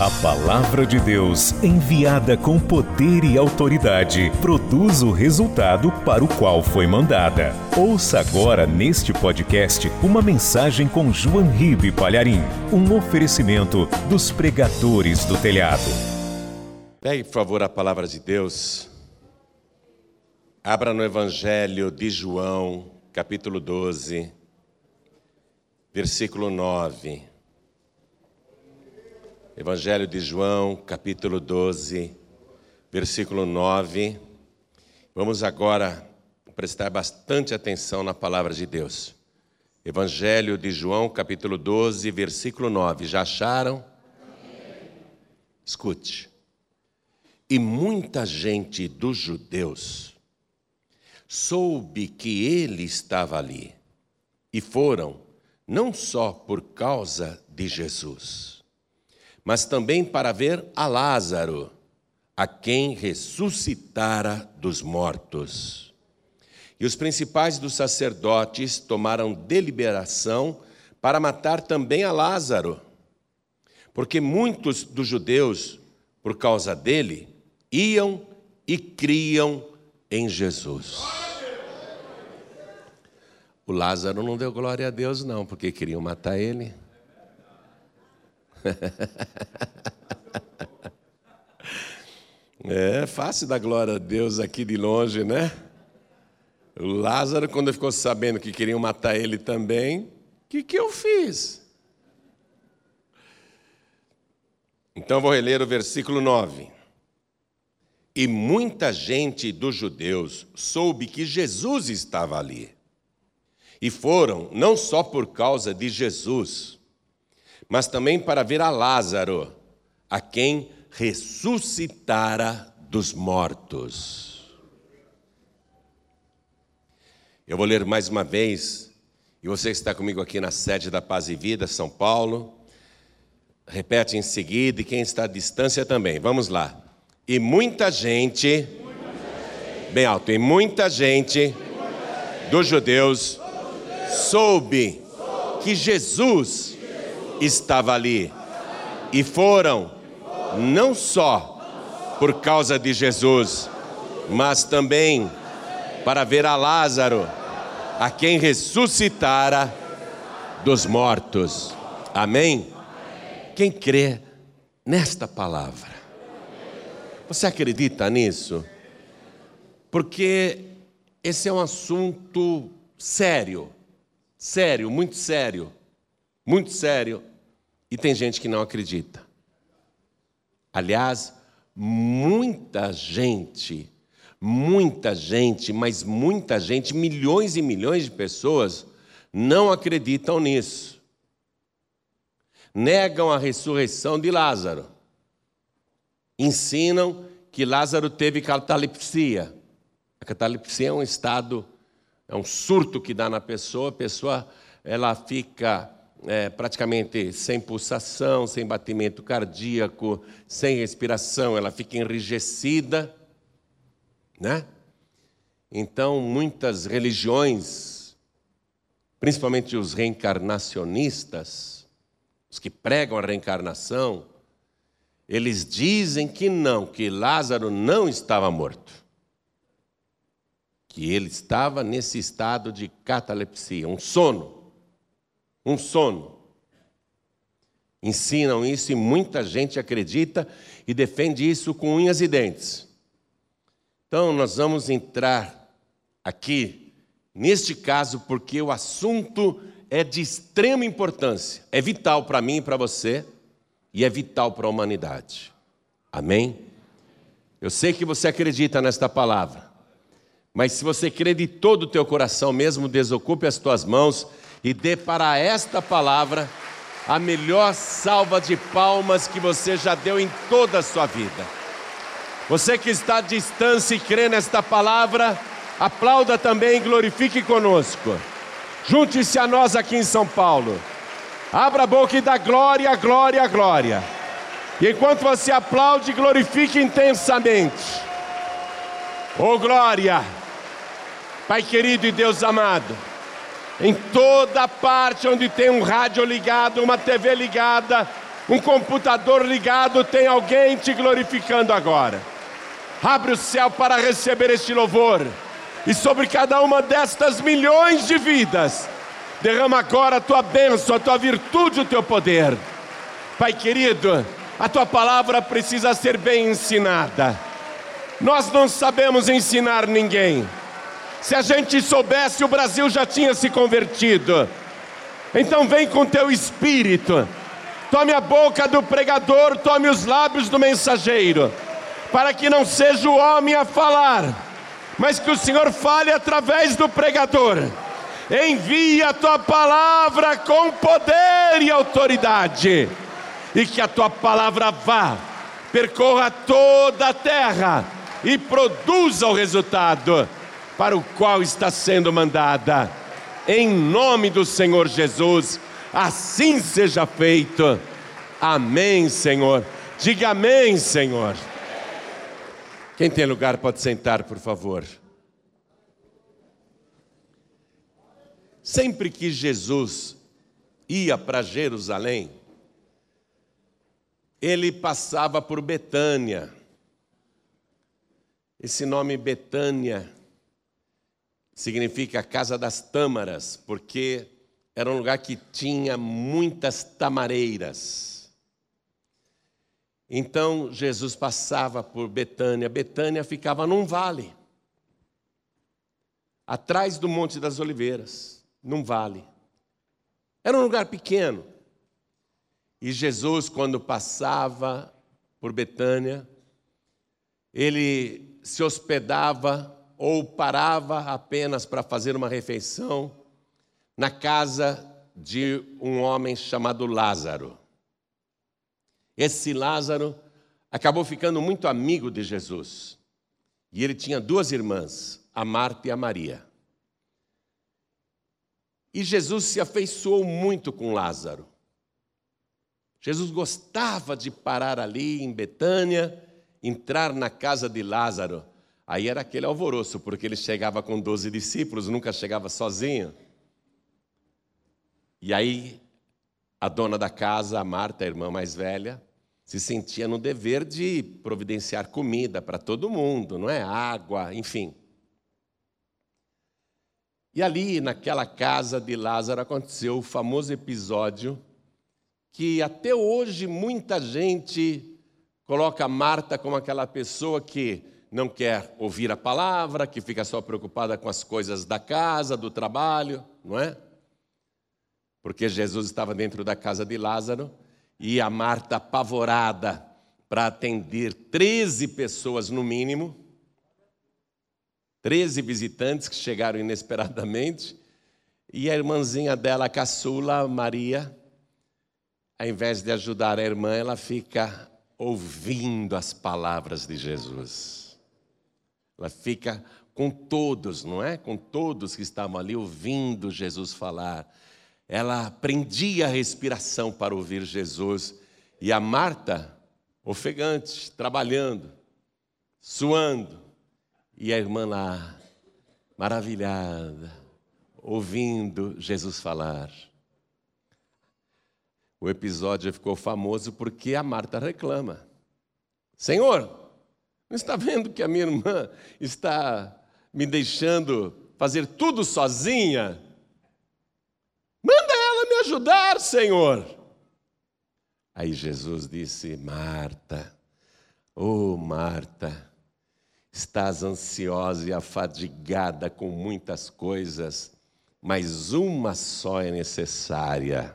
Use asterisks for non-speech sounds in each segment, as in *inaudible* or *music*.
A palavra de Deus, enviada com poder e autoridade, produz o resultado para o qual foi mandada. Ouça agora neste podcast uma mensagem com João Ribe Palharim, um oferecimento dos pregadores do telhado. Pegue, por favor, a palavra de Deus. Abra no Evangelho de João, capítulo 12, versículo 9. Evangelho de João, capítulo 12, versículo 9. Vamos agora prestar bastante atenção na palavra de Deus. Evangelho de João, capítulo 12, versículo 9. Já acharam? Escute. E muita gente dos judeus soube que ele estava ali, e foram não só por causa de Jesus mas também para ver a Lázaro, a quem ressuscitara dos mortos. E os principais dos sacerdotes tomaram deliberação para matar também a Lázaro, porque muitos dos judeus, por causa dele, iam e criam em Jesus. O Lázaro não deu glória a Deus, não, porque queriam matar ele. *laughs* É fácil dar glória a Deus aqui de longe, né? O Lázaro, quando ficou sabendo que queriam matar ele também, o que, que eu fiz? Então vou reler o versículo 9. E muita gente dos judeus soube que Jesus estava ali. E foram, não só por causa de Jesus, mas também para ver a Lázaro, a quem ressuscitara dos mortos. Eu vou ler mais uma vez, e você que está comigo aqui na sede da Paz e Vida, São Paulo, repete em seguida, e quem está à distância também. Vamos lá. E muita gente, bem alto, e muita gente dos judeus soube que Jesus estava ali. E foram, não só por causa de Jesus, mas também para ver a Lázaro, a quem ressuscitara dos mortos. Amém? Quem crê nesta palavra? Você acredita nisso? Porque esse é um assunto sério, sério, muito sério, muito sério. E tem gente que não acredita. Aliás, muita gente, muita gente, mas muita gente, milhões e milhões de pessoas não acreditam nisso. Negam a ressurreição de Lázaro. Ensinam que Lázaro teve catalepsia. A catalepsia é um estado, é um surto que dá na pessoa, a pessoa ela fica é, praticamente sem pulsação, sem batimento cardíaco, sem respiração, ela fica enrijecida, né? Então, muitas religiões, principalmente os reencarnacionistas, os que pregam a reencarnação, eles dizem que não, que Lázaro não estava morto. Que ele estava nesse estado de catalepsia, um sono um sono. Ensinam isso e muita gente acredita e defende isso com unhas e dentes. Então, nós vamos entrar aqui neste caso porque o assunto é de extrema importância, é vital para mim e para você e é vital para a humanidade. Amém? Eu sei que você acredita nesta palavra, mas se você crê de todo o teu coração mesmo, desocupe as tuas mãos e dê para esta palavra a melhor salva de palmas que você já deu em toda a sua vida. Você que está à distância e crê nesta palavra, aplauda também e glorifique conosco. Junte-se a nós aqui em São Paulo. Abra a boca e dá glória, glória, glória. E enquanto você aplaude, glorifique intensamente. Oh glória! Pai querido e Deus amado, em toda parte onde tem um rádio ligado, uma TV ligada, um computador ligado, tem alguém te glorificando agora. Abre o céu para receber este louvor. E sobre cada uma destas milhões de vidas, derrama agora a tua bênção, a tua virtude, o teu poder. Pai querido, a tua palavra precisa ser bem ensinada. Nós não sabemos ensinar ninguém. Se a gente soubesse, o Brasil já tinha se convertido. Então vem com teu espírito. Tome a boca do pregador, tome os lábios do mensageiro, para que não seja o homem a falar, mas que o Senhor fale através do pregador. Envia a tua palavra com poder e autoridade e que a tua palavra vá, percorra toda a terra e produza o resultado para o qual está sendo mandada. Em nome do Senhor Jesus, assim seja feito. Amém, Senhor. Diga amém, Senhor. Quem tem lugar pode sentar, por favor. Sempre que Jesus ia para Jerusalém, ele passava por Betânia. Esse nome Betânia significa casa das tâmaras, porque era um lugar que tinha muitas tamareiras. Então Jesus passava por Betânia. Betânia ficava num vale, atrás do Monte das Oliveiras, num vale. Era um lugar pequeno. E Jesus, quando passava por Betânia, ele se hospedava ou parava apenas para fazer uma refeição na casa de um homem chamado Lázaro. Esse Lázaro acabou ficando muito amigo de Jesus. E ele tinha duas irmãs, a Marta e a Maria. E Jesus se afeiçoou muito com Lázaro. Jesus gostava de parar ali em Betânia, entrar na casa de Lázaro. Aí era aquele alvoroço, porque ele chegava com doze discípulos, nunca chegava sozinho. E aí a dona da casa, a Marta, a irmã mais velha, se sentia no dever de providenciar comida para todo mundo, não é? Água, enfim. E ali, naquela casa de Lázaro, aconteceu o famoso episódio que até hoje muita gente coloca Marta como aquela pessoa que não quer ouvir a palavra, que fica só preocupada com as coisas da casa, do trabalho, não é? Porque Jesus estava dentro da casa de Lázaro e a Marta apavorada para atender 13 pessoas no mínimo, 13 visitantes que chegaram inesperadamente, e a irmãzinha dela, a caçula, Maria, ao invés de ajudar a irmã, ela fica ouvindo as palavras de Jesus. Ela fica com todos, não é? Com todos que estavam ali ouvindo Jesus falar. Ela prendia a respiração para ouvir Jesus. E a Marta, ofegante, trabalhando, suando. E a irmã lá, maravilhada, ouvindo Jesus falar. O episódio ficou famoso porque a Marta reclama: Senhor, não está vendo que a minha irmã está me deixando fazer tudo sozinha? Manda ela me ajudar, Senhor. Aí Jesus disse: Marta, oh Marta, estás ansiosa e afadigada com muitas coisas, mas uma só é necessária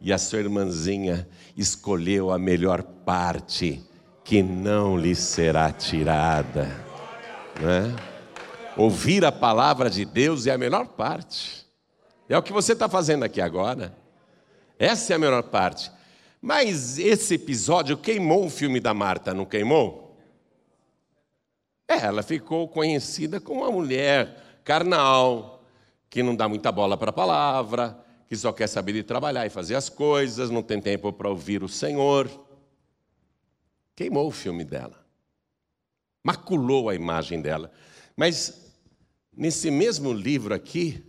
e a sua irmãzinha escolheu a melhor parte que não lhe será tirada. Né? Ouvir a palavra de Deus é a melhor parte. É o que você está fazendo aqui agora. Essa é a melhor parte. Mas esse episódio queimou o filme da Marta, não queimou? É, ela ficou conhecida como uma mulher carnal, que não dá muita bola para a palavra, que só quer saber de trabalhar e fazer as coisas, não tem tempo para ouvir o Senhor. Queimou o filme dela, maculou a imagem dela. Mas nesse mesmo livro aqui,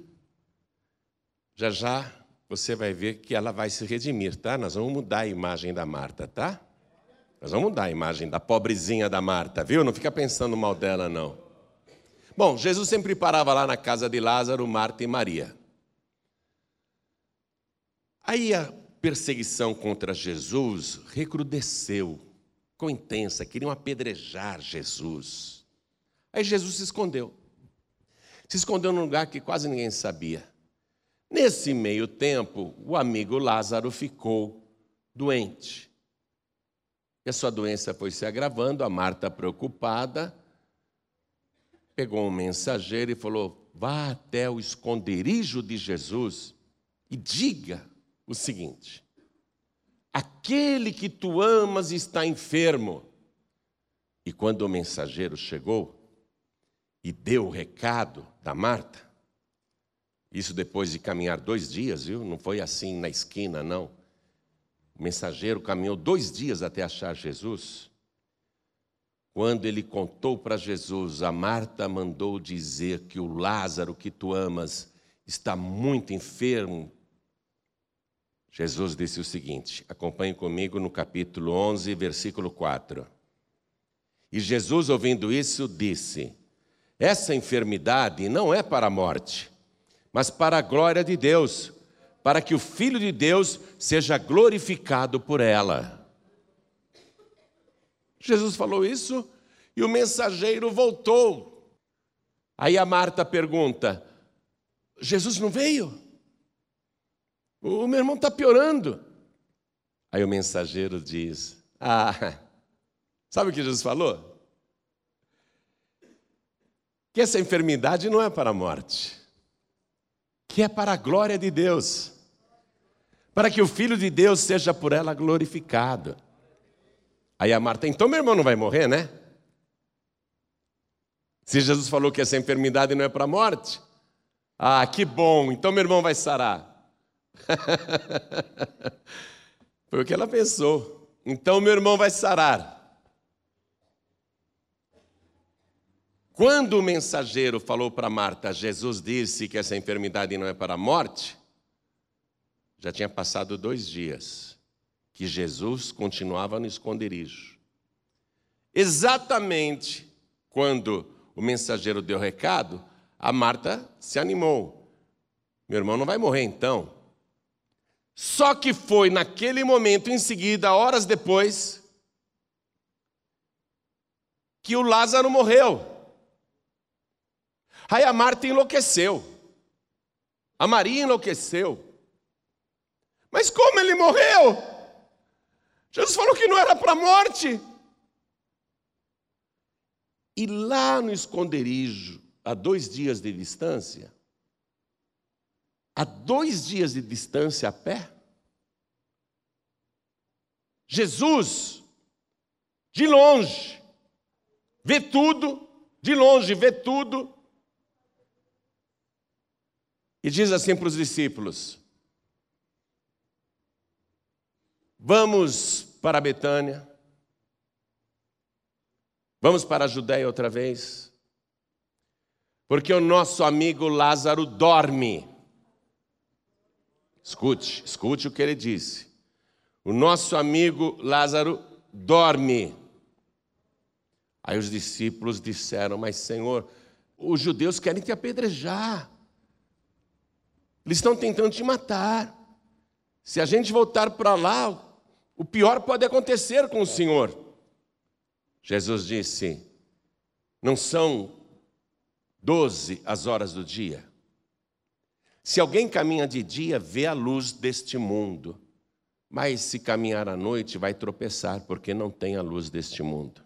já já você vai ver que ela vai se redimir, tá? Nós vamos mudar a imagem da Marta, tá? Nós vamos mudar a imagem da pobrezinha da Marta, viu? Não fica pensando mal dela, não. Bom, Jesus sempre parava lá na casa de Lázaro, Marta e Maria. Aí a perseguição contra Jesus recrudesceu, ficou intensa, queriam apedrejar Jesus. Aí Jesus se escondeu. Se escondeu num lugar que quase ninguém sabia. Nesse meio tempo, o amigo Lázaro ficou doente. E a sua doença foi se agravando, a Marta, preocupada, pegou um mensageiro e falou: vá até o esconderijo de Jesus e diga o seguinte: aquele que tu amas está enfermo. E quando o mensageiro chegou e deu o recado da Marta, isso depois de caminhar dois dias, viu? Não foi assim na esquina, não. O mensageiro caminhou dois dias até achar Jesus. Quando ele contou para Jesus, a Marta mandou dizer que o Lázaro que tu amas está muito enfermo. Jesus disse o seguinte: acompanhe comigo no capítulo 11, versículo 4. E Jesus, ouvindo isso, disse: Essa enfermidade não é para a morte mas para a glória de Deus, para que o Filho de Deus seja glorificado por ela. Jesus falou isso e o mensageiro voltou. Aí a Marta pergunta: Jesus não veio? O meu irmão está piorando. Aí o mensageiro diz: Ah, *laughs* sabe o que Jesus falou? Que essa enfermidade não é para a morte que é para a glória de Deus, para que o Filho de Deus seja por ela glorificado. Aí a Marta, então meu irmão não vai morrer, né? Se Jesus falou que essa enfermidade não é para a morte, ah, que bom, então meu irmão vai sarar. *laughs* Foi o que ela pensou. Então meu irmão vai sarar. Quando o mensageiro falou para Marta, Jesus disse que essa enfermidade não é para a morte, já tinha passado dois dias que Jesus continuava no esconderijo. Exatamente quando o mensageiro deu recado, a Marta se animou. Meu irmão não vai morrer então. Só que foi naquele momento, em seguida, horas depois, que o Lázaro morreu. Aí a Marta enlouqueceu. A Maria enlouqueceu. Mas como ele morreu? Jesus falou que não era para a morte. E lá no esconderijo, a dois dias de distância, a dois dias de distância a pé, Jesus, de longe, vê tudo, de longe vê tudo, e diz assim para os discípulos: Vamos para Betânia, vamos para a Judéia outra vez, porque o nosso amigo Lázaro dorme. Escute, escute o que ele disse. O nosso amigo Lázaro dorme. Aí os discípulos disseram: Mas Senhor, os judeus querem te apedrejar. Eles estão tentando te matar. Se a gente voltar para lá, o pior pode acontecer com o Senhor. Jesus disse: Não são doze as horas do dia. Se alguém caminha de dia, vê a luz deste mundo. Mas se caminhar à noite, vai tropeçar, porque não tem a luz deste mundo.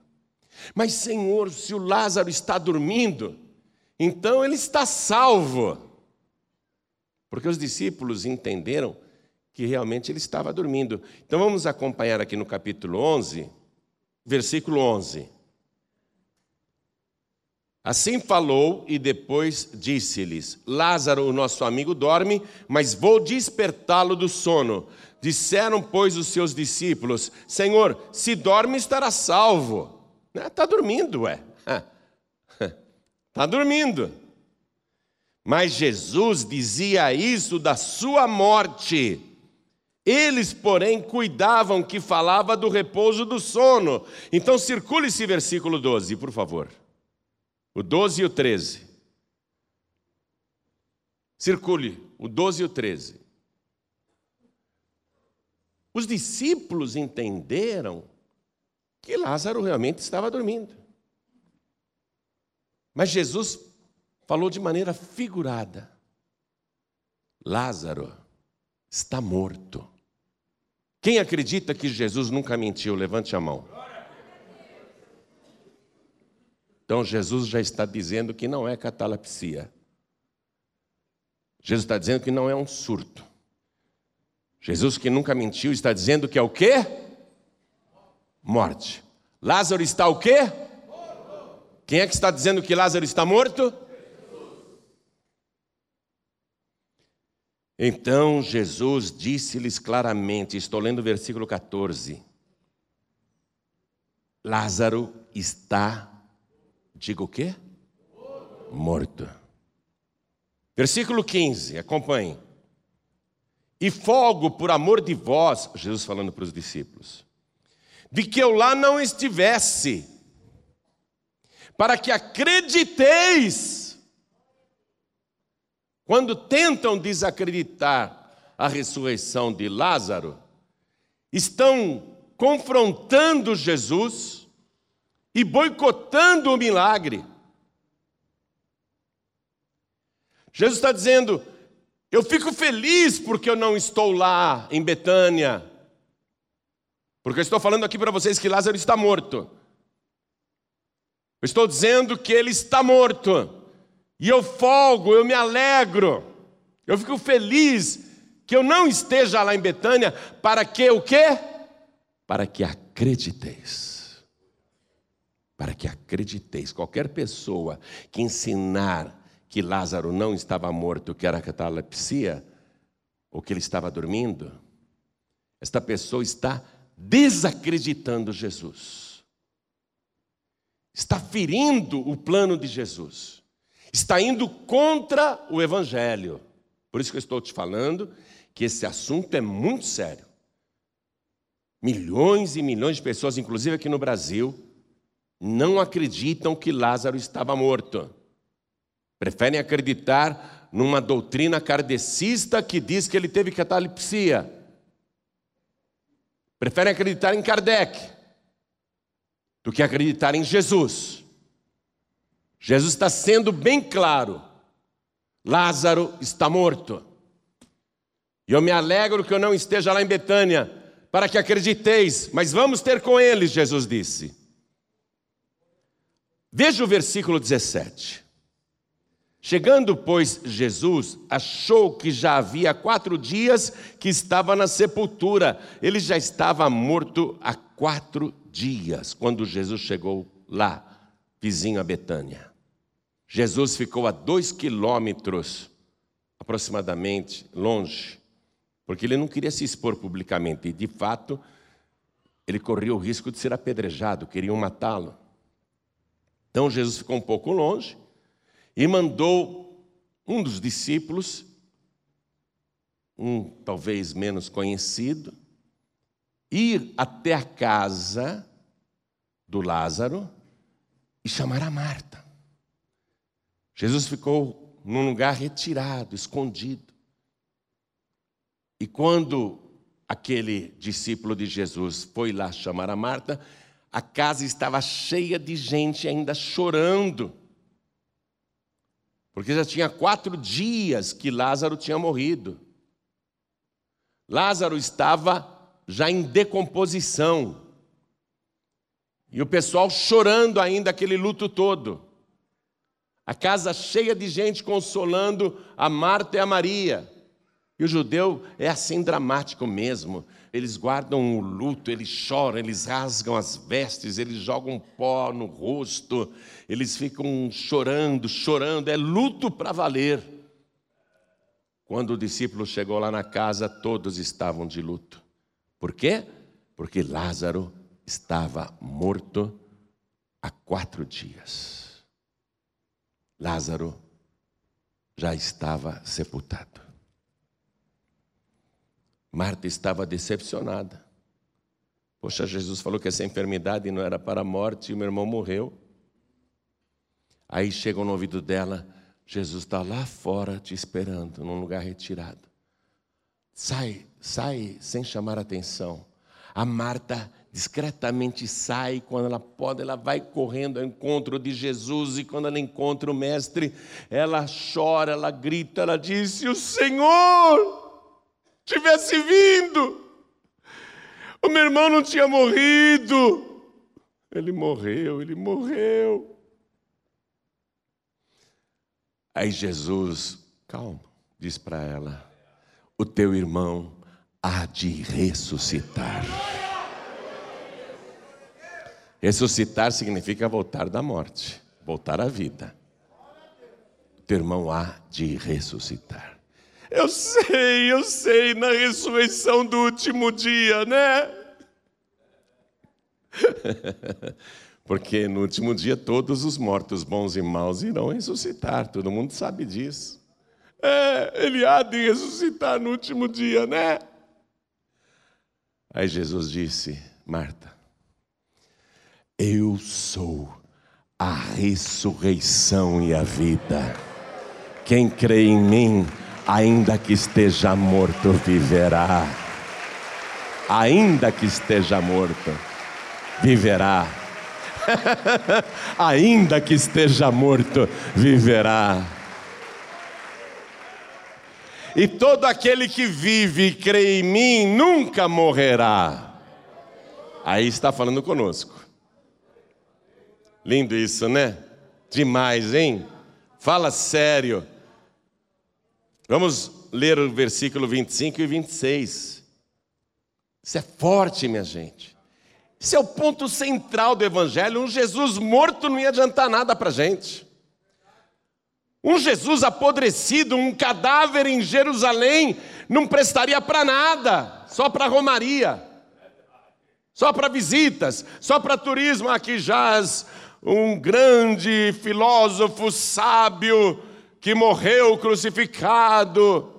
Mas, Senhor, se o Lázaro está dormindo, então ele está salvo. Porque os discípulos entenderam que realmente ele estava dormindo. Então vamos acompanhar aqui no capítulo 11, versículo 11. Assim falou e depois disse-lhes: Lázaro, o nosso amigo, dorme, mas vou despertá-lo do sono. Disseram, pois, os seus discípulos: Senhor, se dorme, estará salvo. Está dormindo, ué. Está *laughs* dormindo. Mas Jesus dizia isso da sua morte. Eles, porém, cuidavam que falava do repouso do sono. Então, circule esse versículo 12, por favor. O 12 e o 13. Circule o 12 e o 13. Os discípulos entenderam que Lázaro realmente estava dormindo. Mas Jesus falou de maneira figurada: Lázaro está morto. Quem acredita que Jesus nunca mentiu? Levante a mão. Então Jesus já está dizendo que não é catalepsia. Jesus está dizendo que não é um surto. Jesus que nunca mentiu está dizendo que é o quê? Morte. Lázaro está o quê? Quem é que está dizendo que Lázaro está morto? Então Jesus disse-lhes claramente, estou lendo o versículo 14: Lázaro está, diga o quê? Morto. Versículo 15, acompanhe. E folgo por amor de vós, Jesus falando para os discípulos, de que eu lá não estivesse, para que acrediteis. Quando tentam desacreditar a ressurreição de Lázaro, estão confrontando Jesus e boicotando o milagre. Jesus está dizendo: eu fico feliz porque eu não estou lá em Betânia, porque eu estou falando aqui para vocês que Lázaro está morto. Eu estou dizendo que ele está morto. E eu folgo, eu me alegro. Eu fico feliz que eu não esteja lá em Betânia para que o quê? Para que acrediteis. Para que acrediteis. Qualquer pessoa que ensinar que Lázaro não estava morto, que era catalepsia, ou que ele estava dormindo, esta pessoa está desacreditando Jesus está ferindo o plano de Jesus, está indo contra o Evangelho. Por isso que eu estou te falando que esse assunto é muito sério. Milhões e milhões de pessoas, inclusive aqui no Brasil, não acreditam que Lázaro estava morto. Preferem acreditar numa doutrina kardecista que diz que ele teve catalepsia. Preferem acreditar em Kardec do que acreditar em Jesus. Jesus está sendo bem claro: Lázaro está morto. E eu me alegro que eu não esteja lá em Betânia, para que acrediteis, mas vamos ter com eles, Jesus disse. Veja o versículo 17. Chegando, pois, Jesus, achou que já havia quatro dias que estava na sepultura. Ele já estava morto há quatro dias, quando Jesus chegou lá, vizinho a Betânia. Jesus ficou a dois quilômetros, aproximadamente, longe, porque ele não queria se expor publicamente, e de fato, ele corria o risco de ser apedrejado, queriam matá-lo. Então Jesus ficou um pouco longe e mandou um dos discípulos, um talvez menos conhecido, ir até a casa do Lázaro e chamar a Marta. Jesus ficou num lugar retirado, escondido. E quando aquele discípulo de Jesus foi lá chamar a Marta, a casa estava cheia de gente ainda chorando. Porque já tinha quatro dias que Lázaro tinha morrido. Lázaro estava já em decomposição. E o pessoal chorando ainda aquele luto todo. A casa cheia de gente consolando a Marta e a Maria. E o judeu é assim dramático mesmo. Eles guardam o luto, eles choram, eles rasgam as vestes, eles jogam pó no rosto, eles ficam chorando, chorando. É luto para valer. Quando o discípulo chegou lá na casa, todos estavam de luto. Por quê? Porque Lázaro estava morto há quatro dias. Lázaro já estava sepultado. Marta estava decepcionada. Poxa, Jesus falou que essa enfermidade não era para a morte e o meu irmão morreu. Aí chega no ouvido dela: Jesus está lá fora te esperando, num lugar retirado. Sai, sai sem chamar atenção. A Marta discretamente sai, quando ela pode, ela vai correndo ao encontro de Jesus, e quando ela encontra o Mestre, ela chora, ela grita, ela diz: o Senhor tivesse vindo, o meu irmão não tinha morrido. Ele morreu, ele morreu. Aí Jesus, calma, diz para ela: O teu irmão há de ressuscitar. Ressuscitar significa voltar da morte, voltar à vida. O teu irmão há de ressuscitar. Eu sei, eu sei, na ressurreição do último dia, né? *laughs* Porque no último dia todos os mortos, bons e maus, irão ressuscitar, todo mundo sabe disso. É, ele há de ressuscitar no último dia, né? Aí Jesus disse: Marta, eu sou a ressurreição e a vida. Quem crê em mim, ainda que esteja morto, viverá. Ainda que esteja morto, viverá. *laughs* ainda que esteja morto, viverá. E todo aquele que vive e crê em mim nunca morrerá. Aí está falando conosco. Lindo isso, né? Demais, hein? Fala sério. Vamos ler o versículo 25 e 26. Isso é forte, minha gente. Esse é o ponto central do Evangelho. Um Jesus morto não ia adiantar nada para a gente. Um Jesus apodrecido, um cadáver em Jerusalém, não prestaria para nada, só para romaria, só para visitas, só para turismo. Aqui jaz um grande filósofo sábio que morreu crucificado.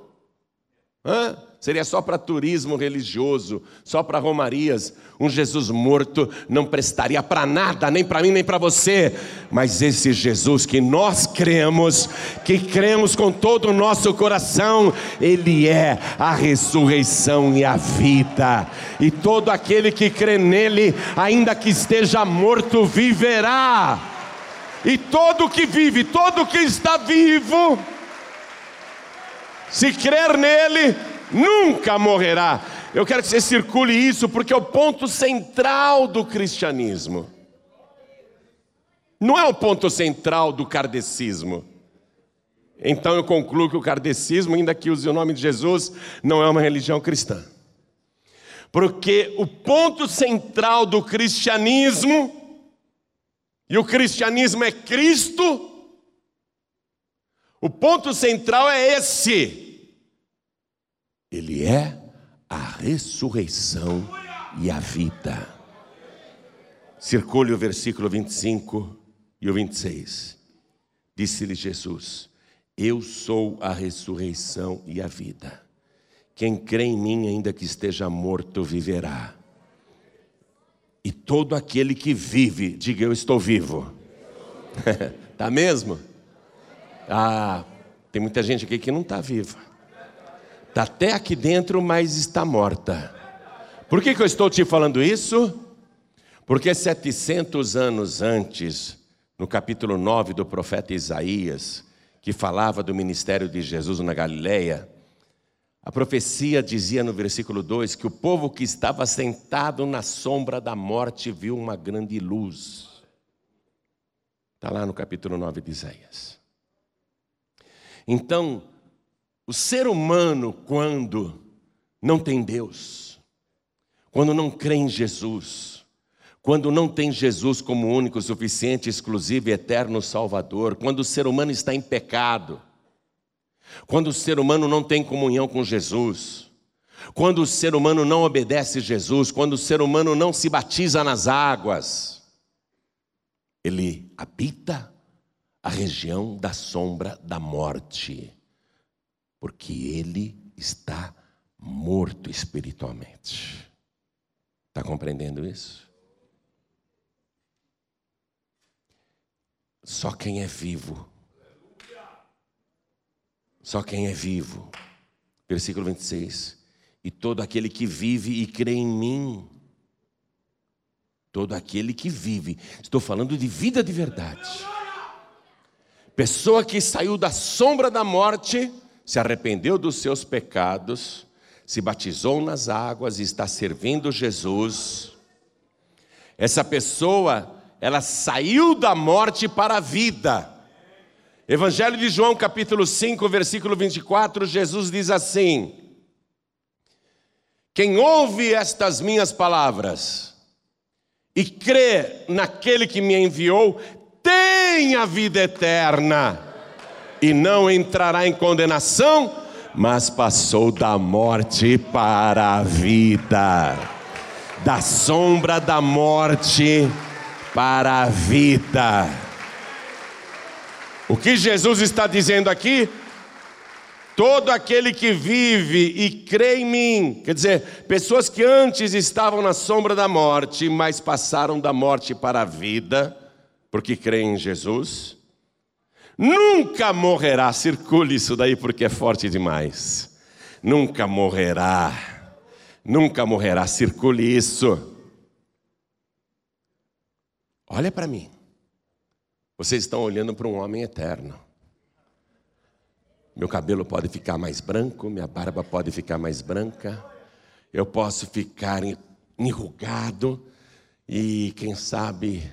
Hã? Seria só para turismo religioso, só para romarias. Um Jesus morto não prestaria para nada, nem para mim, nem para você. Mas esse Jesus que nós cremos, que cremos com todo o nosso coração, Ele é a ressurreição e a vida. E todo aquele que crê nele, ainda que esteja morto, viverá. E todo que vive, todo que está vivo, se crer nele, nunca morrerá. Eu quero que você circule isso, porque é o ponto central do cristianismo. Não é o ponto central do kardecismo. Então eu concluo que o kardecismo, ainda que use o nome de Jesus, não é uma religião cristã. Porque o ponto central do cristianismo, e o cristianismo é Cristo, o ponto central é esse ele é a ressurreição e a vida. Circule o versículo 25 e o 26. Disse-lhe Jesus: Eu sou a ressurreição e a vida. Quem crê em mim, ainda que esteja morto, viverá. E todo aquele que vive, diga eu estou vivo. *laughs* tá mesmo? Ah, tem muita gente aqui que não está viva. Está até aqui dentro, mas está morta. Por que, que eu estou te falando isso? Porque 700 anos antes, no capítulo 9 do profeta Isaías, que falava do ministério de Jesus na Galileia, a profecia dizia no versículo 2 que o povo que estava sentado na sombra da morte viu uma grande luz. Está lá no capítulo 9 de Isaías. Então, o ser humano, quando não tem Deus, quando não crê em Jesus, quando não tem Jesus como único, suficiente, exclusivo e eterno Salvador, quando o ser humano está em pecado, quando o ser humano não tem comunhão com Jesus, quando o ser humano não obedece Jesus, quando o ser humano não se batiza nas águas, ele habita a região da sombra da morte, porque ele está morto espiritualmente. Está compreendendo isso? Só quem é vivo, só quem é vivo, versículo 26, e todo aquele que vive e crê em mim, todo aquele que vive, estou falando de vida de verdade. Pessoa que saiu da sombra da morte, se arrependeu dos seus pecados, se batizou nas águas e está servindo Jesus. Essa pessoa, ela saiu da morte para a vida. Evangelho de João, capítulo 5, versículo 24, Jesus diz assim: Quem ouve estas minhas palavras e crê naquele que me enviou, tem a vida eterna e não entrará em condenação, mas passou da morte para a vida, da sombra da morte para a vida. O que Jesus está dizendo aqui? Todo aquele que vive e crê em mim, quer dizer, pessoas que antes estavam na sombra da morte, mas passaram da morte para a vida, porque creem em Jesus, nunca morrerá. Circule isso daí porque é forte demais. Nunca morrerá. Nunca morrerá. Circule isso. Olha para mim. Vocês estão olhando para um homem eterno. Meu cabelo pode ficar mais branco, minha barba pode ficar mais branca, eu posso ficar enrugado e, quem sabe,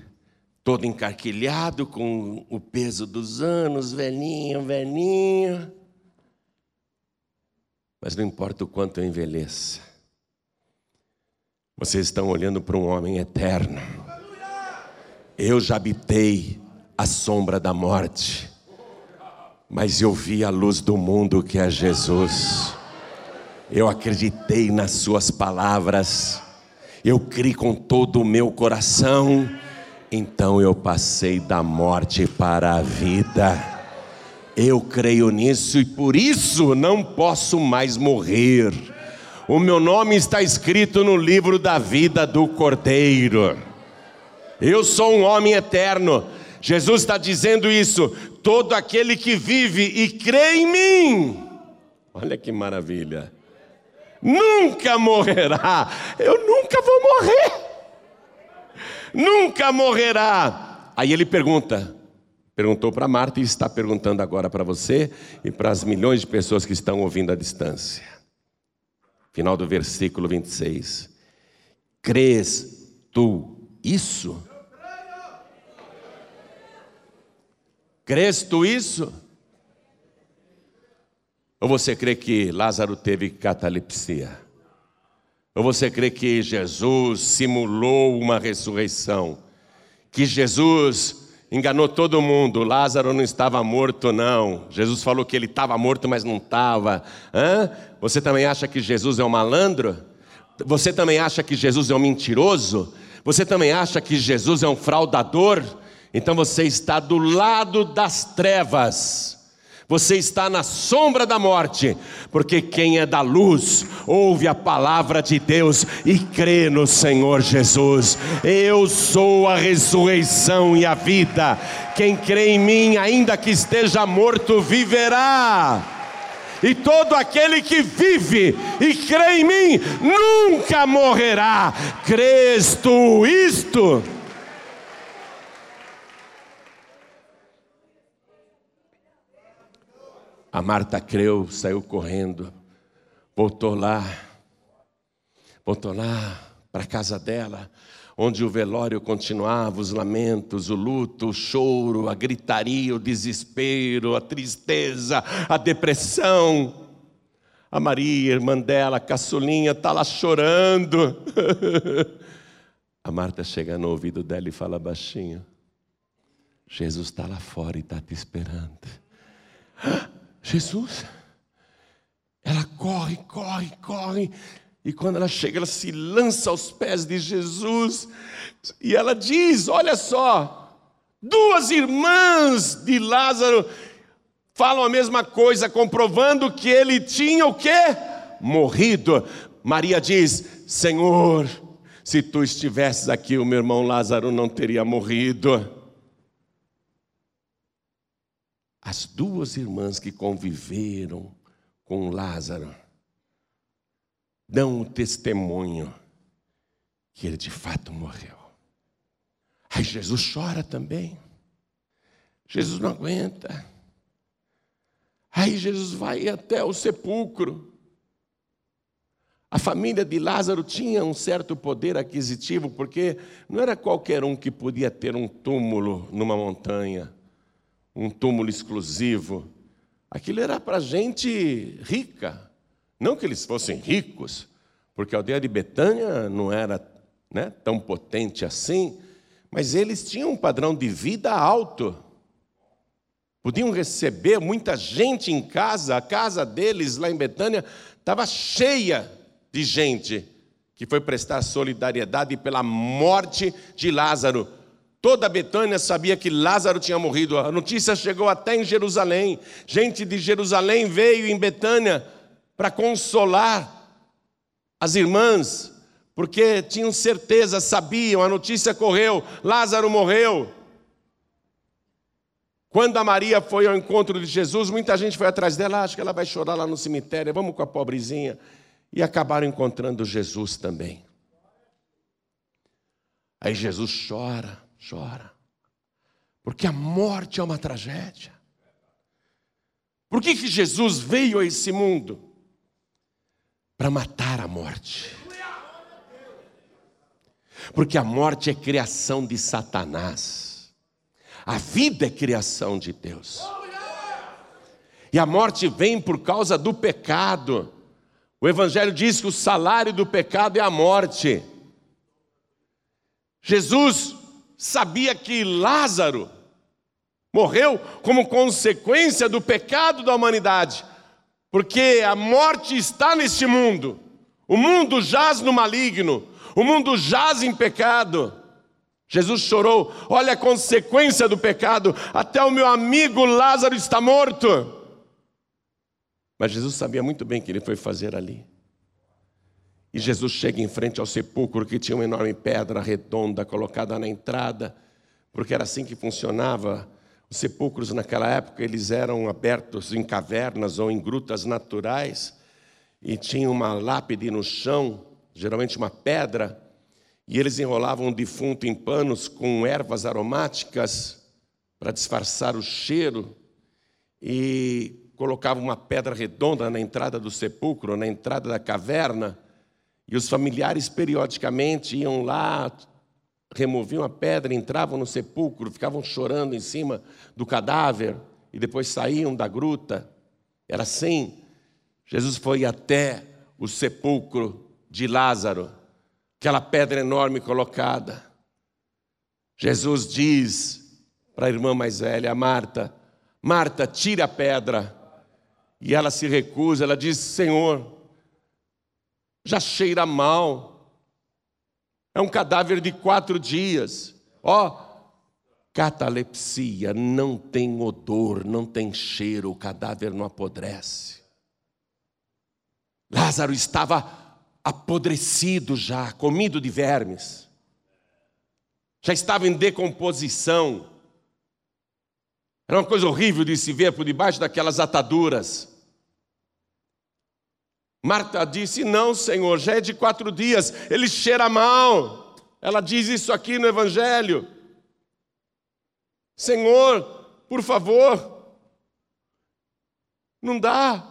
todo encarquilhado com o peso dos anos, velhinho, velhinho. Mas não importa o quanto eu envelheça, vocês estão olhando para um homem eterno. Eu já habitei a sombra da morte, mas eu vi a luz do mundo que é Jesus. Eu acreditei nas Suas palavras, eu criei com todo o meu coração então eu passei da morte para a vida. Eu creio nisso e por isso não posso mais morrer. O meu nome está escrito no livro da vida do Cordeiro. Eu sou um homem eterno. Jesus está dizendo isso. Todo aquele que vive e crê em mim, olha que maravilha, nunca morrerá. Eu nunca vou morrer nunca morrerá. Aí ele pergunta, perguntou para Marta e está perguntando agora para você e para as milhões de pessoas que estão ouvindo à distância. Final do versículo 26. Crês tu isso? Crês tu isso? Ou você crê que Lázaro teve catalepsia? Ou você crê que Jesus simulou uma ressurreição? Que Jesus enganou todo mundo, Lázaro não estava morto, não. Jesus falou que ele estava morto, mas não estava. Você também acha que Jesus é um malandro? Você também acha que Jesus é um mentiroso? Você também acha que Jesus é um fraudador? Então você está do lado das trevas. Você está na sombra da morte, porque quem é da luz ouve a palavra de Deus e crê no Senhor Jesus. Eu sou a ressurreição e a vida. Quem crê em mim, ainda que esteja morto, viverá. E todo aquele que vive e crê em mim nunca morrerá. Crês tu isto? A Marta creu, saiu correndo, voltou lá, voltou lá para a casa dela, onde o velório continuava, os lamentos, o luto, o choro, a gritaria, o desespero, a tristeza, a depressão. A Maria, irmã dela, a caçulinha, está lá chorando. *laughs* a Marta chega no ouvido dela e fala baixinho: Jesus está lá fora e está te esperando. Jesus. Ela corre, corre, corre. E quando ela chega, ela se lança aos pés de Jesus. E ela diz: Olha só, Duas irmãs de Lázaro falam a mesma coisa, comprovando que ele tinha o quê? Morrido. Maria diz: Senhor, se tu estivesses aqui, o meu irmão Lázaro não teria morrido. As duas irmãs que conviveram com Lázaro dão o testemunho que ele de fato morreu. Aí Jesus chora também. Jesus não aguenta. Aí Jesus vai até o sepulcro. A família de Lázaro tinha um certo poder aquisitivo, porque não era qualquer um que podia ter um túmulo numa montanha, um túmulo exclusivo. Aquilo era para gente rica. Não que eles fossem ricos, porque a aldeia de Betânia não era né, tão potente assim, mas eles tinham um padrão de vida alto. Podiam receber muita gente em casa, a casa deles lá em Betânia estava cheia de gente que foi prestar solidariedade pela morte de Lázaro. Toda Betânia sabia que Lázaro tinha morrido. A notícia chegou até em Jerusalém. Gente de Jerusalém veio em Betânia para consolar as irmãs, porque tinham certeza, sabiam, a notícia correu, Lázaro morreu. Quando a Maria foi ao encontro de Jesus, muita gente foi atrás dela, ah, acho que ela vai chorar lá no cemitério, vamos com a pobrezinha. E acabaram encontrando Jesus também. Aí Jesus chora, chora, porque a morte é uma tragédia. Por que, que Jesus veio a esse mundo? Para matar a morte. Porque a morte é criação de Satanás. A vida é criação de Deus. E a morte vem por causa do pecado. O Evangelho diz que o salário do pecado é a morte. Jesus sabia que Lázaro morreu como consequência do pecado da humanidade, porque a morte está neste mundo, o mundo jaz no maligno, o mundo jaz em pecado. Jesus chorou, olha a consequência do pecado, até o meu amigo Lázaro está morto. Mas Jesus sabia muito bem o que ele foi fazer ali. E Jesus chega em frente ao sepulcro que tinha uma enorme pedra redonda colocada na entrada, porque era assim que funcionava. Os sepulcros naquela época eles eram abertos em cavernas ou em grutas naturais e tinha uma lápide no chão geralmente uma pedra, e eles enrolavam o defunto em panos com ervas aromáticas para disfarçar o cheiro, e colocavam uma pedra redonda na entrada do sepulcro, na entrada da caverna, e os familiares periodicamente iam lá, removiam a pedra, entravam no sepulcro, ficavam chorando em cima do cadáver e depois saíam da gruta. Era assim. Jesus foi até o sepulcro de Lázaro, aquela pedra enorme colocada. Jesus diz para a irmã mais velha, Marta: Marta, tire a pedra. E ela se recusa, ela diz: Senhor, já cheira mal, é um cadáver de quatro dias. Ó, catalepsia, não tem odor, não tem cheiro, o cadáver não apodrece. Lázaro estava apodrecido já, comido de vermes, já estava em decomposição. Era uma coisa horrível de se ver por debaixo daquelas ataduras. Marta disse: Não, Senhor, já é de quatro dias, ele cheira mal. Ela diz isso aqui no Evangelho. Senhor, por favor, não dá.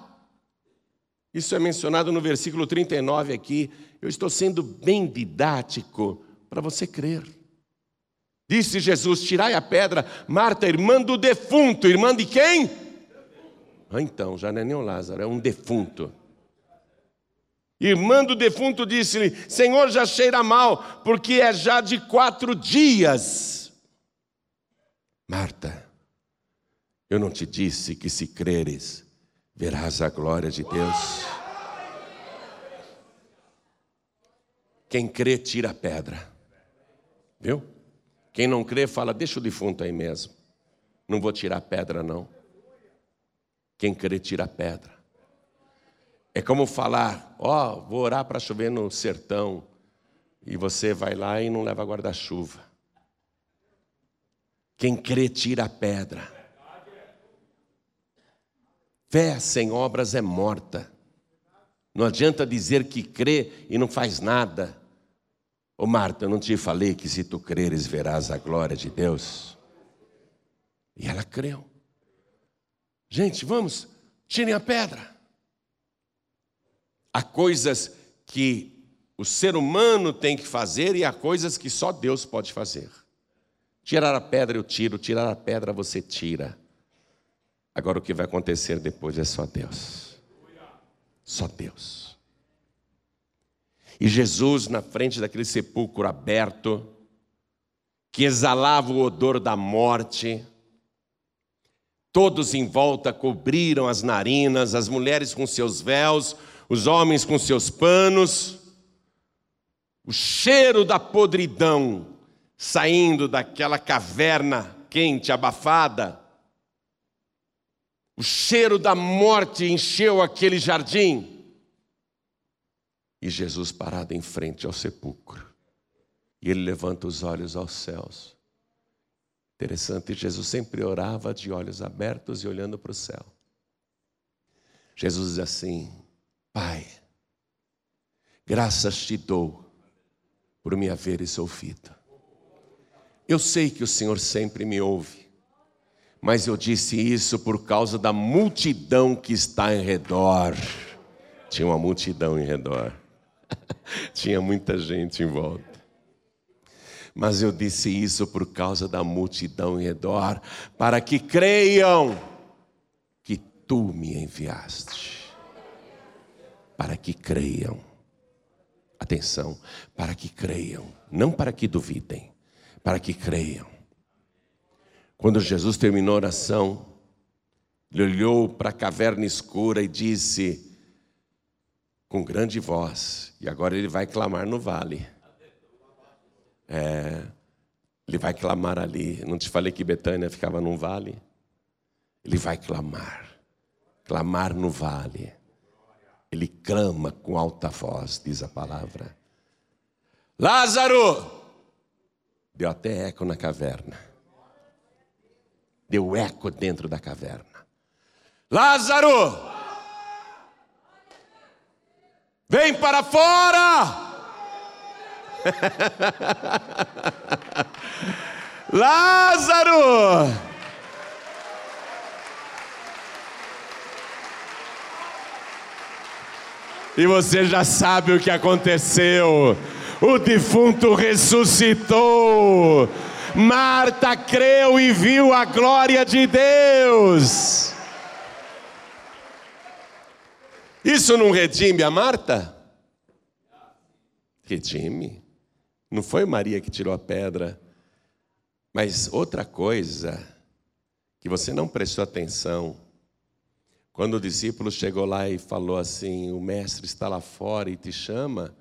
Isso é mencionado no versículo 39 aqui. Eu estou sendo bem didático para você crer. Disse Jesus: Tirai a pedra, Marta, irmã do defunto. Irmã de quem? Ah, então, já não é nem o Lázaro, é um defunto. Irmã do defunto disse-lhe: Senhor, já cheira mal, porque é já de quatro dias. Marta, eu não te disse que se creres, verás a glória de Deus. Quem crê, tira a pedra. Viu? Quem não crê, fala: deixa o defunto aí mesmo. Não vou tirar pedra, não. Quem crê, tira pedra. É como falar: ó, oh, vou orar para chover no sertão. E você vai lá e não leva guarda-chuva. Quem crê, tira a pedra. Fé sem obras é morta. Não adianta dizer que crê e não faz nada. Ô Marta, eu não te falei que se tu creres verás a glória de Deus? E ela creu. Gente, vamos, tirem a pedra. Há coisas que o ser humano tem que fazer e há coisas que só Deus pode fazer. Tirar a pedra eu tiro, tirar a pedra você tira. Agora o que vai acontecer depois é só Deus. Só Deus. E Jesus, na frente daquele sepulcro aberto, que exalava o odor da morte, todos em volta cobriram as narinas, as mulheres com seus véus, os homens com seus panos, o cheiro da podridão saindo daquela caverna quente, abafada, o cheiro da morte encheu aquele jardim. E Jesus parado em frente ao sepulcro. E ele levanta os olhos aos céus. Interessante, Jesus sempre orava de olhos abertos e olhando para o céu. Jesus diz assim: Pai, graças te dou por me haveres ouvido. Eu sei que o Senhor sempre me ouve, mas eu disse isso por causa da multidão que está em redor. Tinha uma multidão em redor. *laughs* Tinha muita gente em volta. Mas eu disse isso por causa da multidão em redor, para que creiam que tu me enviaste. Para que creiam. Atenção, para que creiam, não para que duvidem, para que creiam. Quando Jesus terminou a oração, ele olhou para a caverna escura e disse: com grande voz. E agora ele vai clamar no vale. É, ele vai clamar ali. Não te falei que Betânia ficava num vale? Ele vai clamar. Clamar no vale. Ele clama com alta voz, diz a palavra. Lázaro! Deu até eco na caverna. Deu eco dentro da caverna. Lázaro! Vem para fora! *laughs* Lázaro! E você já sabe o que aconteceu. O defunto ressuscitou. Marta creu e viu a glória de Deus. Isso não redime a Marta? Redime. Não foi Maria que tirou a pedra. Mas outra coisa que você não prestou atenção, quando o discípulo chegou lá e falou assim: O mestre está lá fora e te chama.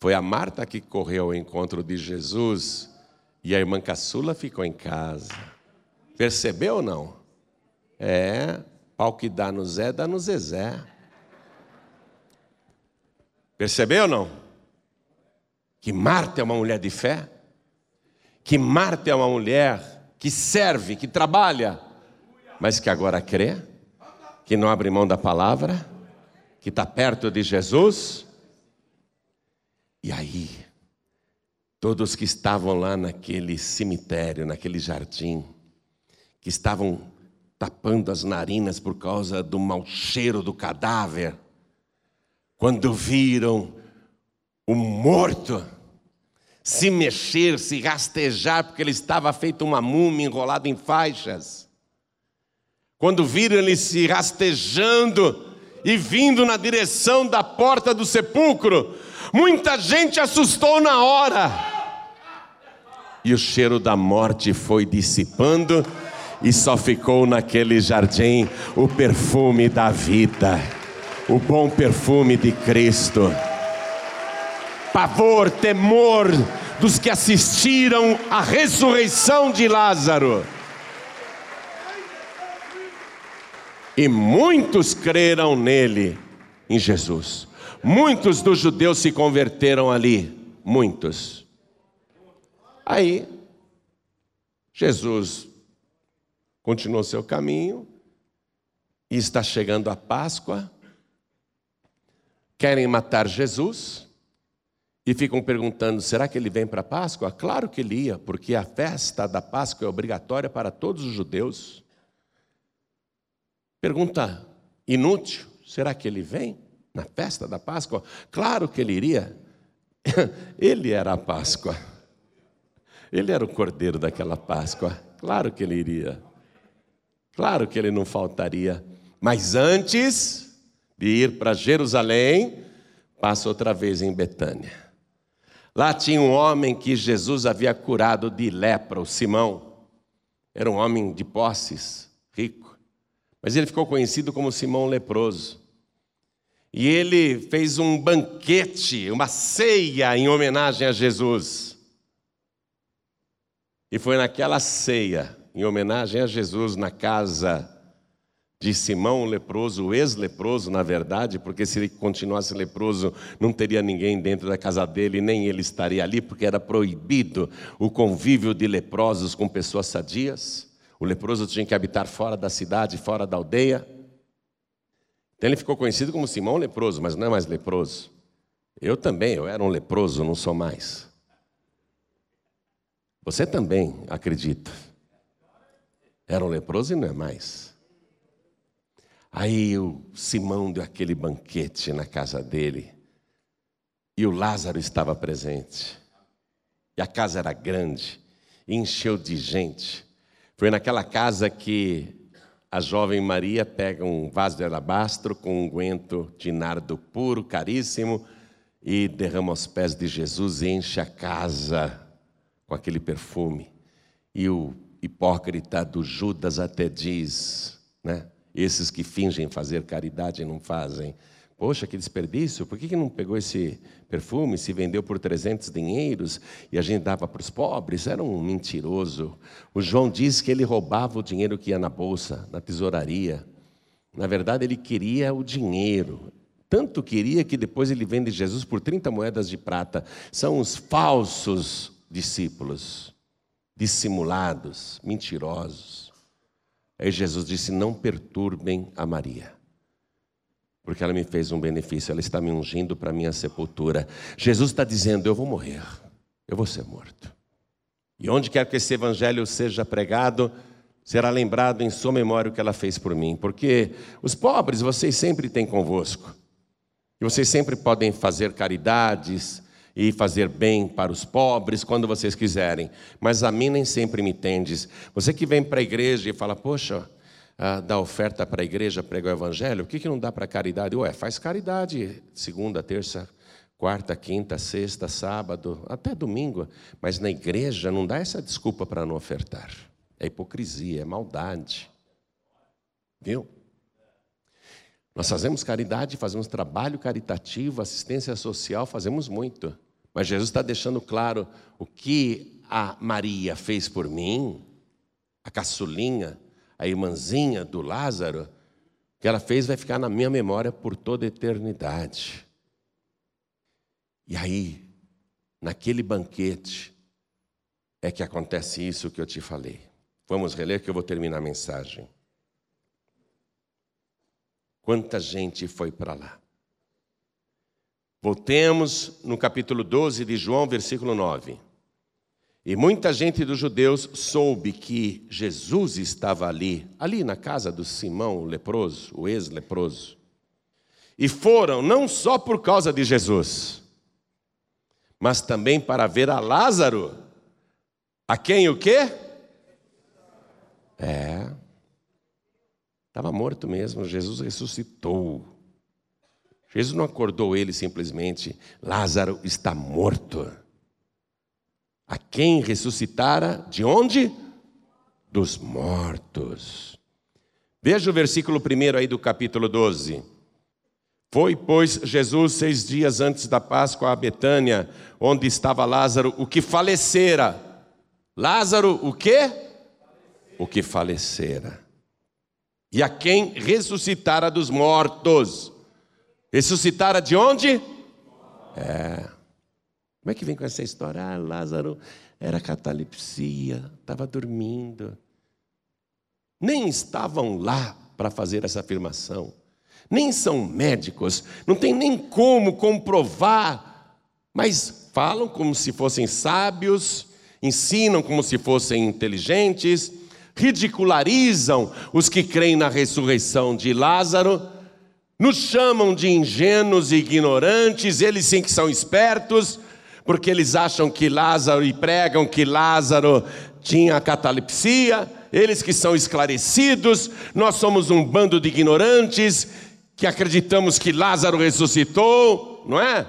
Foi a Marta que correu ao encontro de Jesus e a irmã caçula ficou em casa. Percebeu ou não? É, Pau que dá no Zé, dá no Zezé. Percebeu ou não? Que Marta é uma mulher de fé, que Marta é uma mulher que serve, que trabalha, mas que agora crê, que não abre mão da palavra, que está perto de Jesus. E aí, todos que estavam lá naquele cemitério, naquele jardim, que estavam tapando as narinas por causa do mau cheiro do cadáver. Quando viram o morto se mexer, se rastejar, porque ele estava feito uma múmia enrolado em faixas. Quando viram ele se rastejando e vindo na direção da porta do sepulcro, muita gente assustou na hora. E o cheiro da morte foi dissipando e só ficou naquele jardim o perfume da vida, o bom perfume de Cristo. Pavor, temor, dos que assistiram à ressurreição de Lázaro. E muitos creram nele, em Jesus. Muitos dos judeus se converteram ali, muitos. Aí, Jesus continuou seu caminho e está chegando a Páscoa. Querem matar Jesus e ficam perguntando: será que ele vem para a Páscoa? Claro que ele ia, porque a festa da Páscoa é obrigatória para todos os judeus. Pergunta inútil: será que ele vem na festa da Páscoa? Claro que ele iria. *laughs* Ele era a Páscoa. Ele era o cordeiro daquela Páscoa. Claro que ele iria. Claro que ele não faltaria. Mas antes de ir para Jerusalém, passa outra vez em Betânia. Lá tinha um homem que Jesus havia curado de lepra, o Simão. Era um homem de posses, rico. Mas ele ficou conhecido como Simão leproso. E ele fez um banquete, uma ceia em homenagem a Jesus. E foi naquela ceia, em homenagem a Jesus, na casa de Simão, leproso, o ex-leproso, na verdade, porque se ele continuasse leproso, não teria ninguém dentro da casa dele, nem ele estaria ali, porque era proibido o convívio de leprosos com pessoas sadias. O leproso tinha que habitar fora da cidade, fora da aldeia. Então ele ficou conhecido como Simão leproso, mas não é mais leproso. Eu também, eu era um leproso, não sou mais. Você também, acredita. Era um leproso e não é mais. Aí o Simão deu aquele banquete na casa dele. E o Lázaro estava presente. E a casa era grande, encheu de gente. Foi naquela casa que a jovem Maria pega um vaso de alabastro com um guento de nardo puro, caríssimo, e derrama aos pés de Jesus e enche a casa com aquele perfume. E o hipócrita do Judas até diz, né? Esses que fingem fazer caridade e não fazem. Poxa, que desperdício, por que, que não pegou esse perfume, se vendeu por 300 dinheiros e a gente dava para os pobres? Era um mentiroso. O João diz que ele roubava o dinheiro que ia na bolsa, na tesouraria. Na verdade, ele queria o dinheiro. Tanto queria que depois ele vende Jesus por 30 moedas de prata. São os falsos discípulos, dissimulados, mentirosos. Aí Jesus disse: Não perturbem a Maria porque ela me fez um benefício, ela está me ungindo para a minha sepultura. Jesus está dizendo: Eu vou morrer, eu vou ser morto. E onde quer que esse evangelho seja pregado, será lembrado em sua memória o que ela fez por mim, porque os pobres vocês sempre têm convosco, e vocês sempre podem fazer caridades e fazer bem para os pobres quando vocês quiserem, mas a mim nem sempre me tendes. Você que vem para a igreja e fala, poxa, dá oferta para a igreja, prega o evangelho, o que, que não dá para caridade? Ué, faz caridade segunda, terça, quarta, quinta, sexta, sábado, até domingo, mas na igreja não dá essa desculpa para não ofertar. É hipocrisia, é maldade. Viu? Nós fazemos caridade, fazemos trabalho caritativo, assistência social, fazemos muito. Mas Jesus está deixando claro o que a Maria fez por mim, a caçulinha, a irmãzinha do Lázaro, que ela fez vai ficar na minha memória por toda a eternidade. E aí, naquele banquete, é que acontece isso que eu te falei. Vamos reler que eu vou terminar a mensagem. Quanta gente foi para lá. Voltemos no capítulo 12 de João, versículo 9. E muita gente dos judeus soube que Jesus estava ali, ali na casa do Simão o leproso, o ex-leproso. E foram não só por causa de Jesus, mas também para ver a Lázaro, a quem o quê? É. Estava morto mesmo, Jesus ressuscitou. Jesus não acordou ele simplesmente, Lázaro está morto a quem ressuscitara de onde? Dos mortos. Veja o versículo 1 aí do capítulo 12. Foi, pois, Jesus seis dias antes da Páscoa a Betânia, onde estava Lázaro, o que falecera. Lázaro, o quê? O que falecera. E a quem ressuscitara dos mortos. Ressuscitara de onde? É. Como é que vem com essa história? Ah, Lázaro era catalepsia, estava dormindo. Nem estavam lá para fazer essa afirmação. Nem são médicos, não tem nem como comprovar, mas falam como se fossem sábios, ensinam como se fossem inteligentes, ridicularizam os que creem na ressurreição de Lázaro, nos chamam de ingênuos e ignorantes, eles sim que são espertos, porque eles acham que Lázaro e pregam que Lázaro tinha catalepsia, eles que são esclarecidos, nós somos um bando de ignorantes que acreditamos que Lázaro ressuscitou, não é?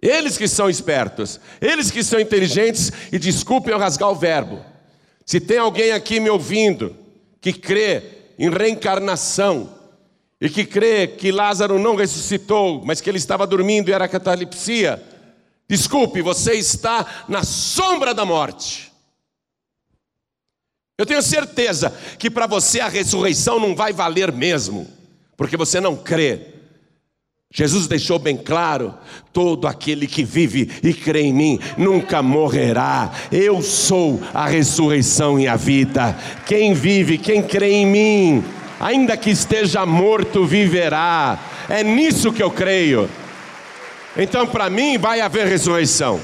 Eles que são espertos, eles que são inteligentes, e desculpem eu rasgar o verbo. Se tem alguém aqui me ouvindo que crê em reencarnação, e que crê que Lázaro não ressuscitou, mas que ele estava dormindo e era catalepsia, desculpe, você está na sombra da morte. Eu tenho certeza que para você a ressurreição não vai valer mesmo, porque você não crê. Jesus deixou bem claro: todo aquele que vive e crê em mim nunca morrerá. Eu sou a ressurreição e a vida. Quem vive, quem crê em mim, ainda que esteja morto, viverá. É nisso que eu creio. Então, para mim, vai haver ressurreição.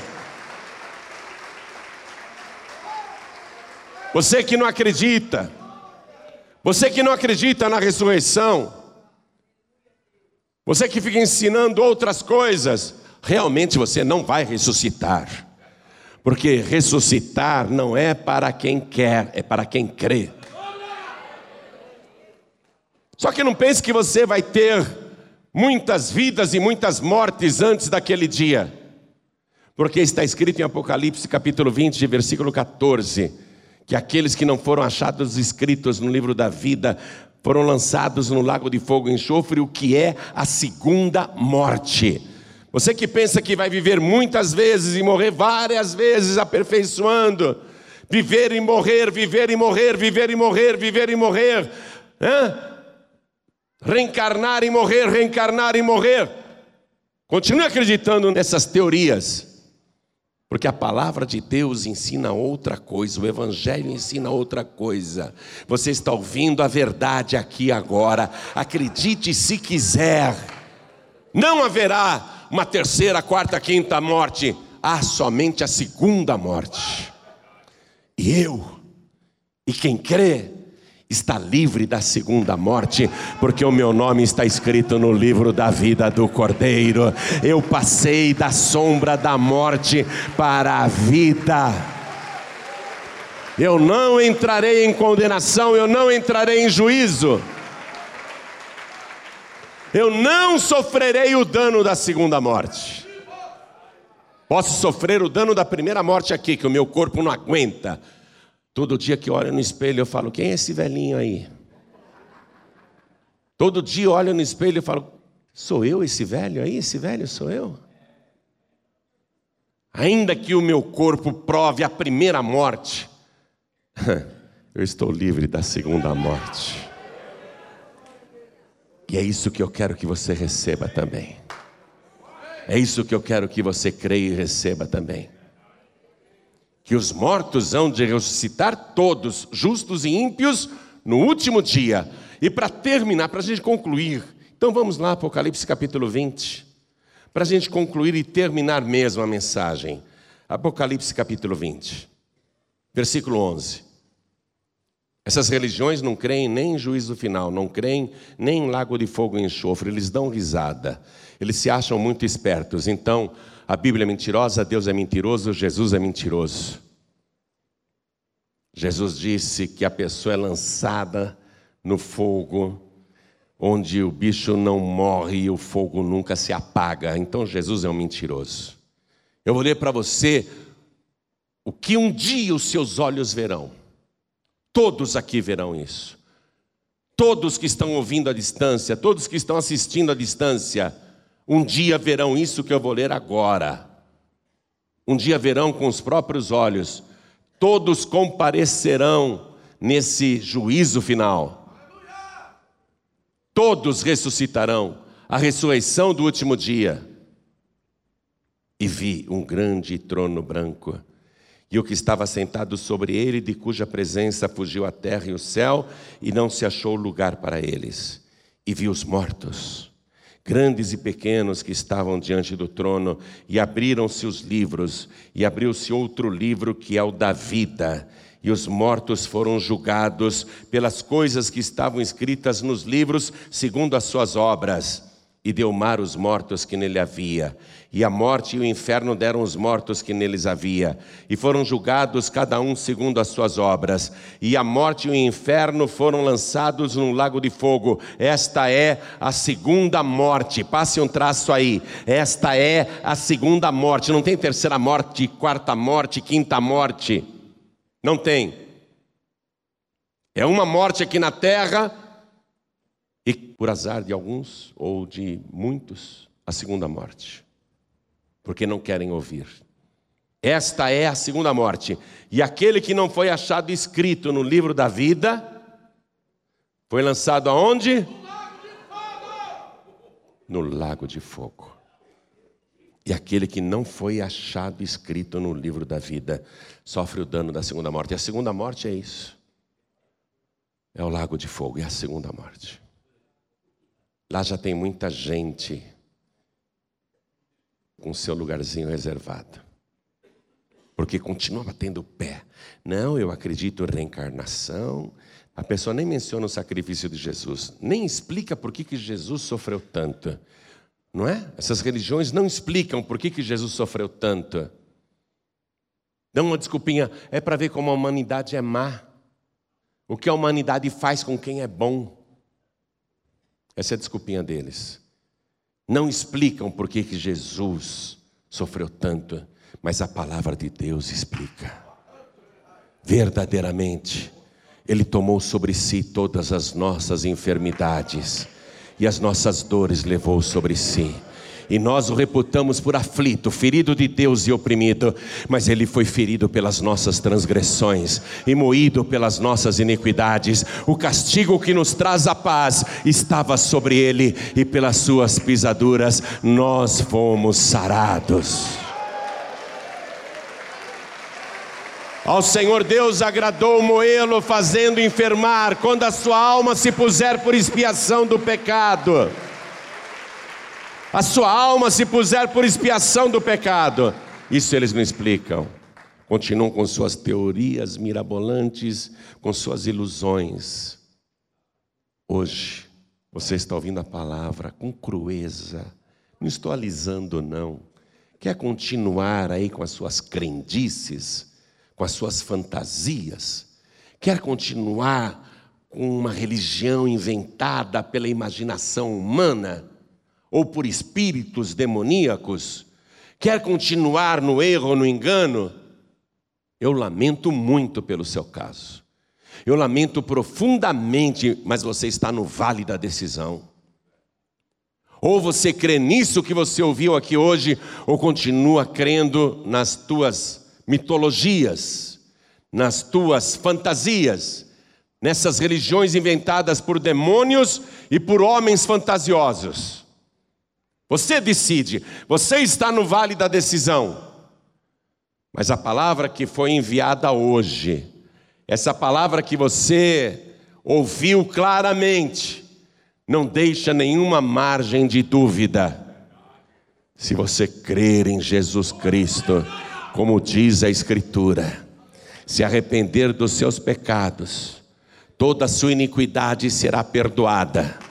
Você que não acredita, você que não acredita na ressurreição, você que fica ensinando outras coisas, realmente você não vai ressuscitar. Porque ressuscitar não é para quem quer, é para quem crê. Só que não pense que você vai ter muitas vidas e muitas mortes antes daquele dia. Porque está escrito em Apocalipse capítulo 20, versículo 14, que aqueles que não foram achados escritos no livro da vida foram lançados no lago de fogo e enxofre, o que é a segunda morte. Você que pensa que vai viver muitas vezes e morrer várias vezes aperfeiçoando, viver e morrer, viver e morrer, viver e morrer, viver e morrer, Hã? Reencarnar e morrer, reencarnar e morrer. Continue acreditando nessas teorias. Porque a palavra de Deus ensina outra coisa, o Evangelho ensina outra coisa. Você está ouvindo a verdade aqui agora, acredite se quiser. Não haverá uma terceira, quarta, quinta morte, há somente a segunda morte. E eu, e quem crê, está livre da segunda morte, porque o meu nome está escrito no livro da vida do Cordeiro. Eu passei da sombra da morte para a vida. Eu não entrarei em condenação, eu não entrarei em juízo. Eu não sofrerei o dano da segunda morte. Posso sofrer o dano da primeira morte aqui, que o meu corpo não aguenta Todo dia que olho no espelho eu falo: quem é esse velhinho aí? Todo dia olho no espelho e falo: sou eu esse velho aí? Esse velho sou eu? Ainda que o meu corpo prove a primeira morte, *laughs* eu estou livre da segunda morte. E é isso que eu quero que você receba também. É isso que eu quero que você creia e receba também que os mortos hão de ressuscitar todos, justos e ímpios, no último dia. E para terminar, para a gente concluir, então vamos lá, Apocalipse capítulo 20, para a gente concluir e terminar mesmo a mensagem. Apocalipse capítulo 20, versículo 11. Essas religiões não creem nem em juízo final, não creem nem em lago de fogo e enxofre, eles dão risada, eles se acham muito espertos. Então, a Bíblia é mentirosa, Deus é mentiroso, Jesus é mentiroso. Jesus disse que a pessoa é lançada no fogo, onde o bicho não morre e o fogo nunca se apaga. Então Jesus é um mentiroso. Eu vou ler para você o que um dia os seus olhos verão. Todos aqui verão isso. Todos que estão ouvindo à distância, todos que estão assistindo à distância, um dia verão isso que eu vou ler agora. Um dia verão com os próprios olhos. Todos comparecerão nesse juízo final. Todos ressuscitarão. A ressurreição do último dia. E vi um grande trono branco e o que estava sentado sobre ele, de cuja presença fugiu a terra e o céu, e não se achou lugar para eles. E vi os mortos, grandes e pequenos, que estavam diante do trono, e abriram-se os livros, e abriu-se outro livro que é o da vida. E os mortos foram julgados pelas coisas que estavam escritas nos livros, segundo as suas obras. E deu mar os mortos que nele havia e a morte e o inferno deram os mortos que neles havia, e foram julgados cada um segundo as suas obras. E a morte e o inferno foram lançados num lago de fogo. Esta é a segunda morte. Passe um traço aí. Esta é a segunda morte. Não tem terceira morte, quarta morte, quinta morte. Não tem. É uma morte aqui na terra, e por azar de alguns ou de muitos, a segunda morte porque não querem ouvir. Esta é a segunda morte. E aquele que não foi achado escrito no livro da vida foi lançado aonde? No lago de fogo. E aquele que não foi achado escrito no livro da vida sofre o dano da segunda morte. E a segunda morte é isso. É o lago de fogo, é a segunda morte. Lá já tem muita gente com seu lugarzinho reservado. Porque continua batendo o pé. Não, eu acredito em reencarnação. A pessoa nem menciona o sacrifício de Jesus, nem explica por que, que Jesus sofreu tanto. Não é? Essas religiões não explicam por que, que Jesus sofreu tanto. Dão uma desculpinha, é para ver como a humanidade é má. O que a humanidade faz com quem é bom. Essa é a desculpinha deles não explicam por que, Jesus sofreu tanto, mas a palavra de Deus explica. Verdadeiramente, Ele tomou sobre si todas as nossas enfermidades e as nossas dores levou sobre si e nós o reputamos por aflito, ferido de Deus e oprimido, mas ele foi ferido pelas nossas transgressões e moído pelas nossas iniquidades. O castigo que nos traz a paz estava sobre ele, e pelas suas pisaduras nós fomos sarados. Ao Senhor Deus agradou moê-lo, fazendo enfermar, quando a sua alma se puser por expiação do pecado a sua alma se puser por expiação do pecado. Isso eles não explicam. Continuam com suas teorias mirabolantes, com suas ilusões. Hoje, você está ouvindo a palavra com crueza. Não estou alisando, não. Quer continuar aí com as suas crendices, com as suas fantasias? Quer continuar com uma religião inventada pela imaginação humana? Ou por espíritos demoníacos, quer continuar no erro, no engano, eu lamento muito pelo seu caso. Eu lamento profundamente, mas você está no vale da decisão. Ou você crê nisso que você ouviu aqui hoje, ou continua crendo nas tuas mitologias, nas tuas fantasias, nessas religiões inventadas por demônios e por homens fantasiosos. Você decide, você está no vale da decisão. Mas a palavra que foi enviada hoje, essa palavra que você ouviu claramente, não deixa nenhuma margem de dúvida. Se você crer em Jesus Cristo, como diz a Escritura, se arrepender dos seus pecados, toda a sua iniquidade será perdoada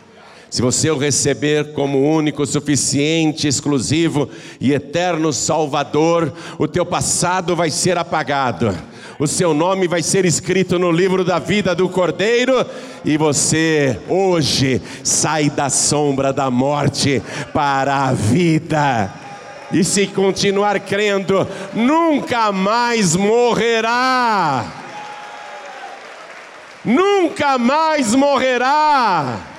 se você o receber como único, suficiente, exclusivo e eterno Salvador, o teu passado vai ser apagado. O seu nome vai ser escrito no livro da vida do Cordeiro e você hoje sai da sombra da morte para a vida. E se continuar crendo, nunca mais morrerá nunca mais morrerá.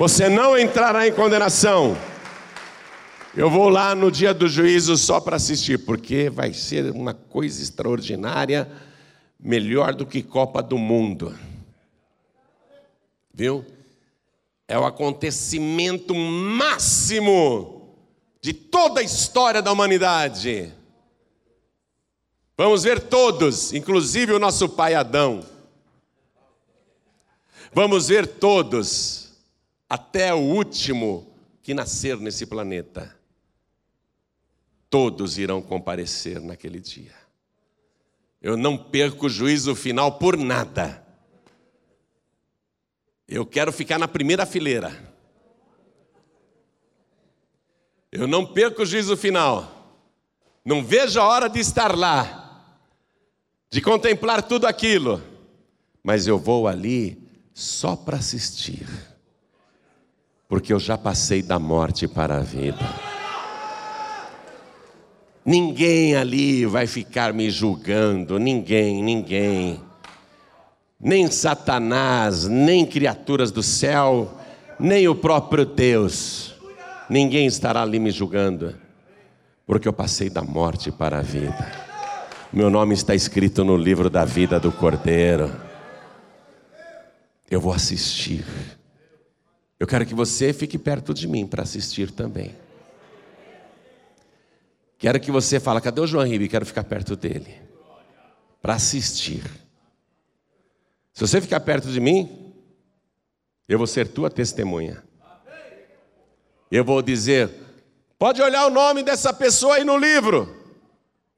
Você não entrará em condenação. Eu vou lá no dia do juízo só para assistir, porque vai ser uma coisa extraordinária, melhor do que Copa do Mundo. Viu? É o acontecimento máximo de toda a história da humanidade. Vamos ver todos, inclusive o nosso pai Adão. Vamos ver todos, até o último que nascer nesse planeta todos irão comparecer naquele dia. Eu não perco o juízo final por nada. Eu quero ficar na primeira fileira. Eu não perco o juízo final. Não vejo a hora de estar lá, de contemplar tudo aquilo, mas eu vou ali só para assistir, porque eu já passei da morte para a vida. Ninguém ali vai ficar me julgando, ninguém, ninguém. Nem Satanás, nem criaturas do céu, nem o próprio Deus. Ninguém estará ali me julgando, porque eu passei da morte para a vida. Meu nome está escrito no livro da vida do Cordeiro. Eu vou assistir. Eu quero que você fique perto de mim para assistir também. Quero que você fale, cadê o João Ribe? Quero ficar perto dele. Para assistir. Se você ficar perto de mim, eu vou ser tua testemunha. Eu vou dizer, pode olhar o nome dessa pessoa aí no livro.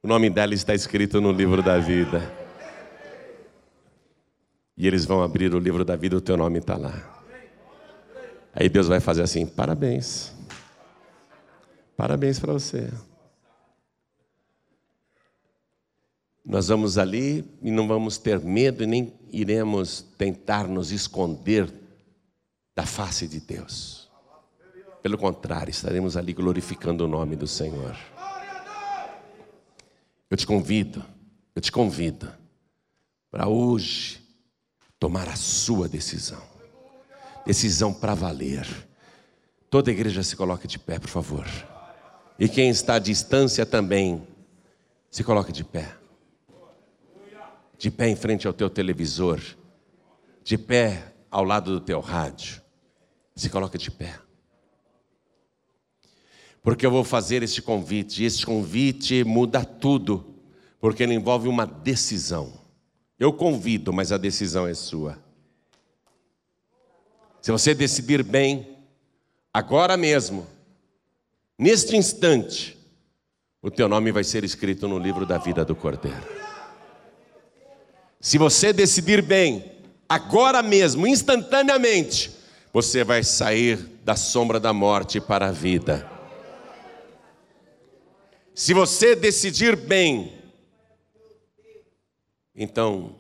O nome dela está escrito no livro da vida. E eles vão abrir o livro da vida, o teu nome está lá. Aí Deus vai fazer assim: parabéns. Parabéns para você. Nós vamos ali e não vamos ter medo e nem iremos tentar nos esconder da face de Deus. Pelo contrário, estaremos ali glorificando o nome do Senhor. Eu te convido, eu te convido para hoje tomar a sua decisão. Decisão para valer. Toda igreja se coloque de pé, por favor. E quem está à distância também, se coloque de pé de pé em frente ao teu televisor, de pé ao lado do teu rádio. Se coloca de pé. Porque eu vou fazer este convite, e este convite muda tudo, porque ele envolve uma decisão. Eu convido, mas a decisão é sua. Se você decidir bem, agora mesmo, neste instante, o teu nome vai ser escrito no livro da vida do Cordeiro. Se você decidir bem, agora mesmo, instantaneamente, você vai sair da sombra da morte para a vida. Se você decidir bem, então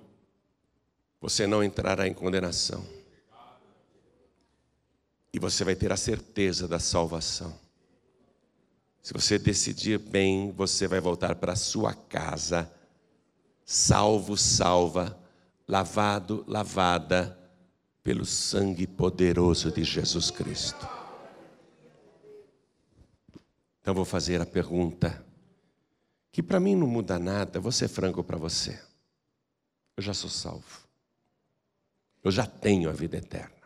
você não entrará em condenação. E você vai ter a certeza da salvação. Se você decidir bem, você vai voltar para sua casa salvo, salva, lavado, lavada pelo sangue poderoso de Jesus Cristo. Então vou fazer a pergunta que para mim não muda nada, vou ser franco para você. Eu já sou salvo. Eu já tenho a vida eterna.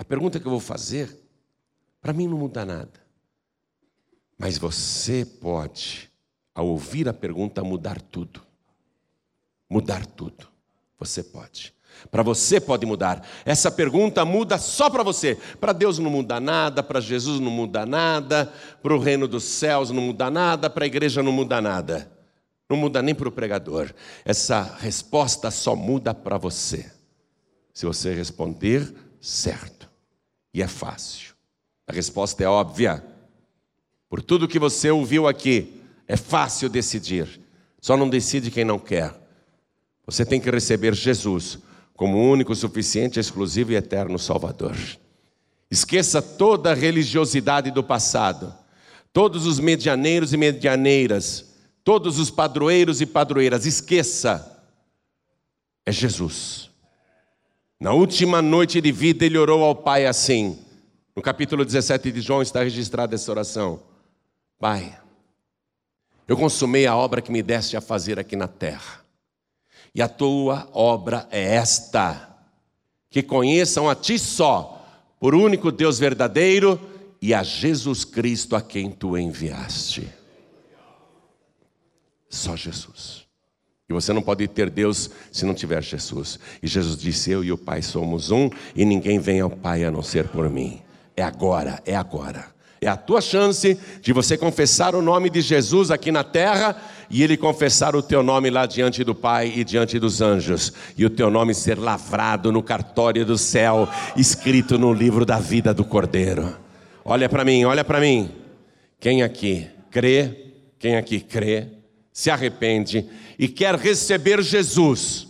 A pergunta que eu vou fazer, para mim não muda nada. Mas você pode, ao ouvir a pergunta, mudar tudo mudar tudo. Você pode. Para você pode mudar. Essa pergunta muda só para você. Para Deus não muda nada, para Jesus não muda nada, para o reino dos céus não muda nada, para a igreja não muda nada. Não muda nem para o pregador. Essa resposta só muda para você. Se você responder certo. E é fácil. A resposta é óbvia. Por tudo que você ouviu aqui, é fácil decidir. Só não decide quem não quer. Você tem que receber Jesus como único, suficiente, exclusivo e eterno Salvador. Esqueça toda a religiosidade do passado, todos os medianeiros e medianeiras, todos os padroeiros e padroeiras. Esqueça. é Jesus. Na última noite de vida, ele orou ao Pai assim. No capítulo 17 de João está registrada essa oração: Pai, eu consumei a obra que me deste a fazer aqui na terra, e a tua obra é esta: que conheçam a ti só, por único Deus verdadeiro, e a Jesus Cristo a quem tu enviaste. Só Jesus. E você não pode ter Deus se não tiver Jesus. E Jesus disse: Eu e o Pai somos um, e ninguém vem ao Pai a não ser por mim. É agora, é agora. É a tua chance de você confessar o nome de Jesus aqui na terra e ele confessar o teu nome lá diante do Pai e diante dos anjos, e o teu nome ser lavrado no cartório do céu, escrito no livro da vida do Cordeiro. Olha para mim, olha para mim. Quem aqui crê, quem aqui crê, se arrepende e quer receber Jesus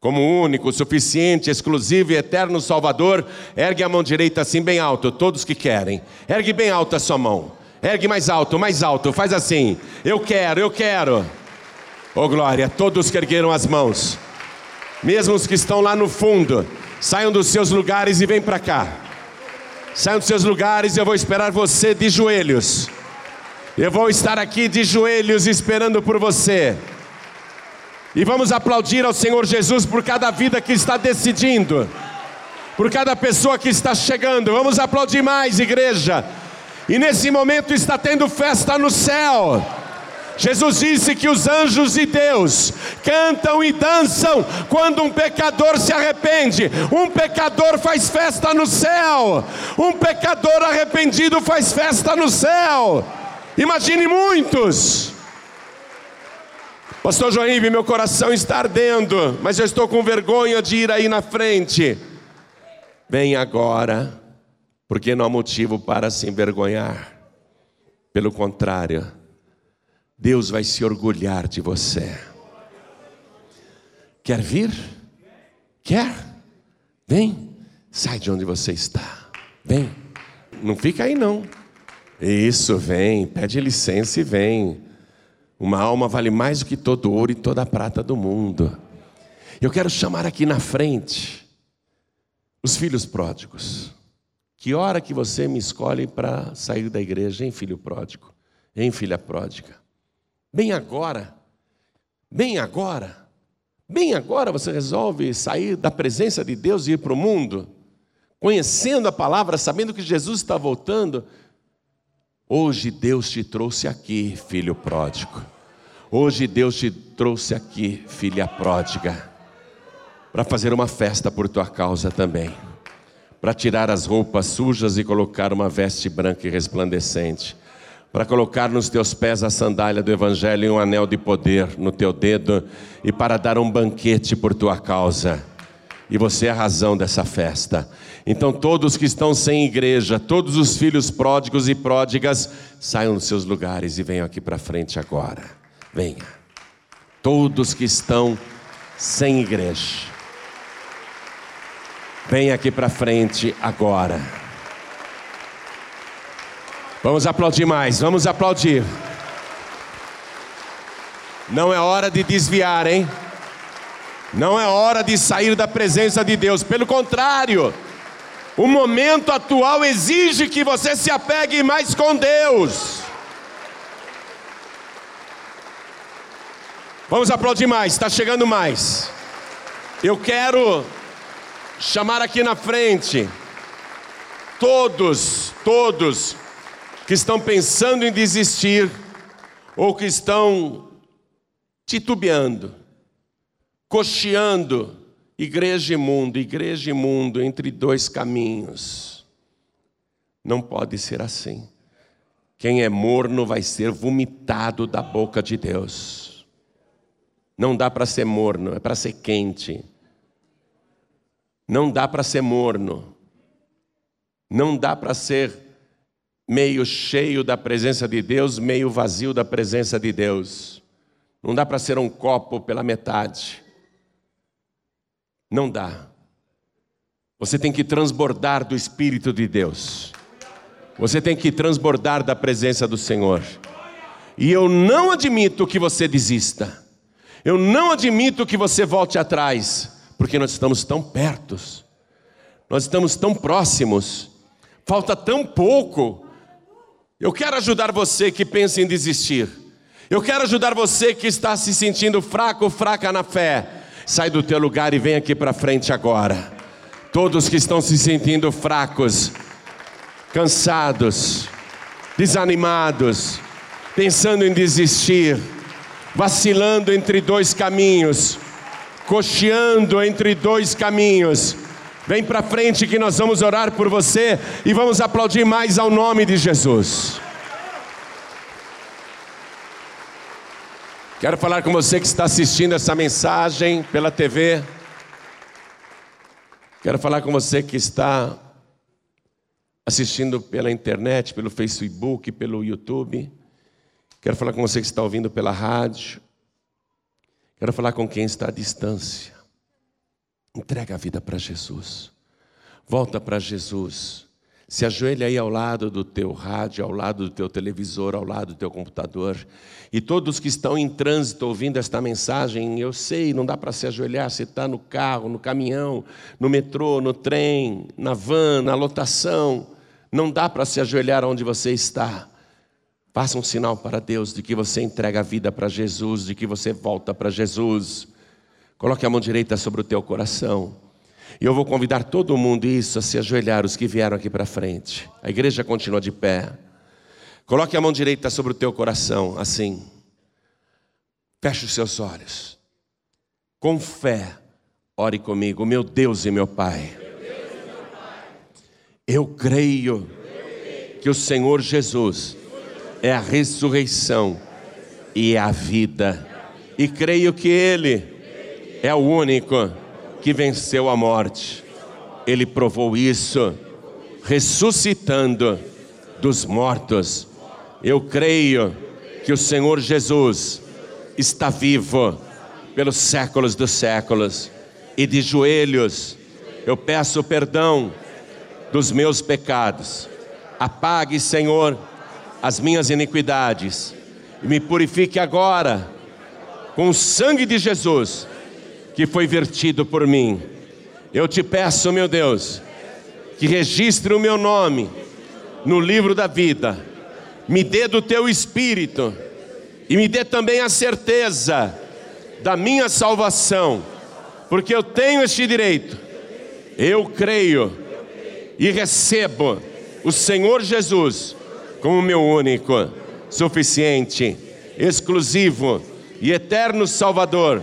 como único, suficiente, exclusivo e eterno Salvador, ergue a mão direita assim bem alto, todos que querem. Ergue bem alto a sua mão. Ergue mais alto, mais alto. Faz assim. Eu quero, eu quero. Oh glória, todos que ergueram as mãos. Mesmo os que estão lá no fundo, saiam dos seus lugares e vem para cá. Saiam dos seus lugares, eu vou esperar você de joelhos. Eu vou estar aqui de joelhos esperando por você. E vamos aplaudir ao Senhor Jesus por cada vida que está decidindo, por cada pessoa que está chegando. Vamos aplaudir mais, igreja. E nesse momento está tendo festa no céu. Jesus disse que os anjos de Deus cantam e dançam quando um pecador se arrepende. Um pecador faz festa no céu. Um pecador arrependido faz festa no céu. Imagine muitos. Pastor Joaíbe, meu coração está ardendo, mas eu estou com vergonha de ir aí na frente. Vem agora, porque não há motivo para se envergonhar. Pelo contrário, Deus vai se orgulhar de você. Quer vir? Quer? Vem, sai de onde você está. Vem, não fica aí não. Isso, vem, pede licença e vem. Uma alma vale mais do que todo ouro e toda a prata do mundo. Eu quero chamar aqui na frente os filhos pródigos. Que hora que você me escolhe para sair da igreja, hein, filho pródigo? Hein, filha pródiga? Bem agora, bem agora, bem agora você resolve sair da presença de Deus e ir para o mundo, conhecendo a palavra, sabendo que Jesus está voltando. Hoje Deus te trouxe aqui, filho pródigo. Hoje Deus te trouxe aqui, filha pródiga, para fazer uma festa por tua causa também. Para tirar as roupas sujas e colocar uma veste branca e resplandecente. Para colocar nos teus pés a sandália do Evangelho e um anel de poder no teu dedo. E para dar um banquete por tua causa. E você é a razão dessa festa. Então, todos que estão sem igreja, todos os filhos pródigos e pródigas, saiam dos seus lugares e venham aqui para frente agora. Venha. Todos que estão sem igreja, venha aqui para frente agora. Vamos aplaudir mais, vamos aplaudir. Não é hora de desviar, hein? Não é hora de sair da presença de Deus, pelo contrário, o momento atual exige que você se apegue mais com Deus. Vamos aplaudir mais, está chegando mais. Eu quero chamar aqui na frente todos, todos que estão pensando em desistir ou que estão titubeando cocheando igreja e mundo, igreja e mundo entre dois caminhos. Não pode ser assim. Quem é morno vai ser vomitado da boca de Deus. Não dá para ser morno, é para ser quente. Não dá para ser morno. Não dá para ser meio cheio da presença de Deus, meio vazio da presença de Deus. Não dá para ser um copo pela metade. Não dá. Você tem que transbordar do Espírito de Deus. Você tem que transbordar da presença do Senhor. E eu não admito que você desista. Eu não admito que você volte atrás. porque nós estamos tão pertos, nós estamos tão próximos, falta tão pouco. Eu quero ajudar você que pensa em desistir. Eu quero ajudar você que está se sentindo fraco, fraca na fé. Sai do teu lugar e vem aqui para frente agora. Todos que estão se sentindo fracos, cansados, desanimados, pensando em desistir, vacilando entre dois caminhos, cocheando entre dois caminhos. Vem para frente que nós vamos orar por você e vamos aplaudir mais ao nome de Jesus. Quero falar com você que está assistindo essa mensagem pela TV. Quero falar com você que está assistindo pela internet, pelo Facebook, pelo YouTube. Quero falar com você que está ouvindo pela rádio. Quero falar com quem está à distância. Entrega a vida para Jesus. Volta para Jesus. Se ajoelha aí ao lado do teu rádio, ao lado do teu televisor, ao lado do teu computador. E todos que estão em trânsito ouvindo esta mensagem, eu sei, não dá para se ajoelhar, você está no carro, no caminhão, no metrô, no trem, na van, na lotação. Não dá para se ajoelhar onde você está. Faça um sinal para Deus de que você entrega a vida para Jesus, de que você volta para Jesus. Coloque a mão direita sobre o teu coração. E eu vou convidar todo mundo isso a se ajoelhar, os que vieram aqui para frente. A igreja continua de pé. Coloque a mão direita sobre o teu coração, assim. Feche os seus olhos. Com fé, ore comigo, meu Deus e meu Pai. Eu creio que o Senhor Jesus é a ressurreição e é a vida. E creio que Ele é o único que venceu a morte. Ele provou isso, ressuscitando dos mortos. Eu creio que o Senhor Jesus está vivo pelos séculos dos séculos. E de joelhos eu peço perdão dos meus pecados. Apague, Senhor, as minhas iniquidades e me purifique agora com o sangue de Jesus que foi vertido por mim. Eu te peço, meu Deus, que registre o meu nome no livro da vida, me dê do teu espírito e me dê também a certeza da minha salvação, porque eu tenho este direito. Eu creio e recebo o Senhor Jesus como meu único, suficiente, exclusivo e eterno Salvador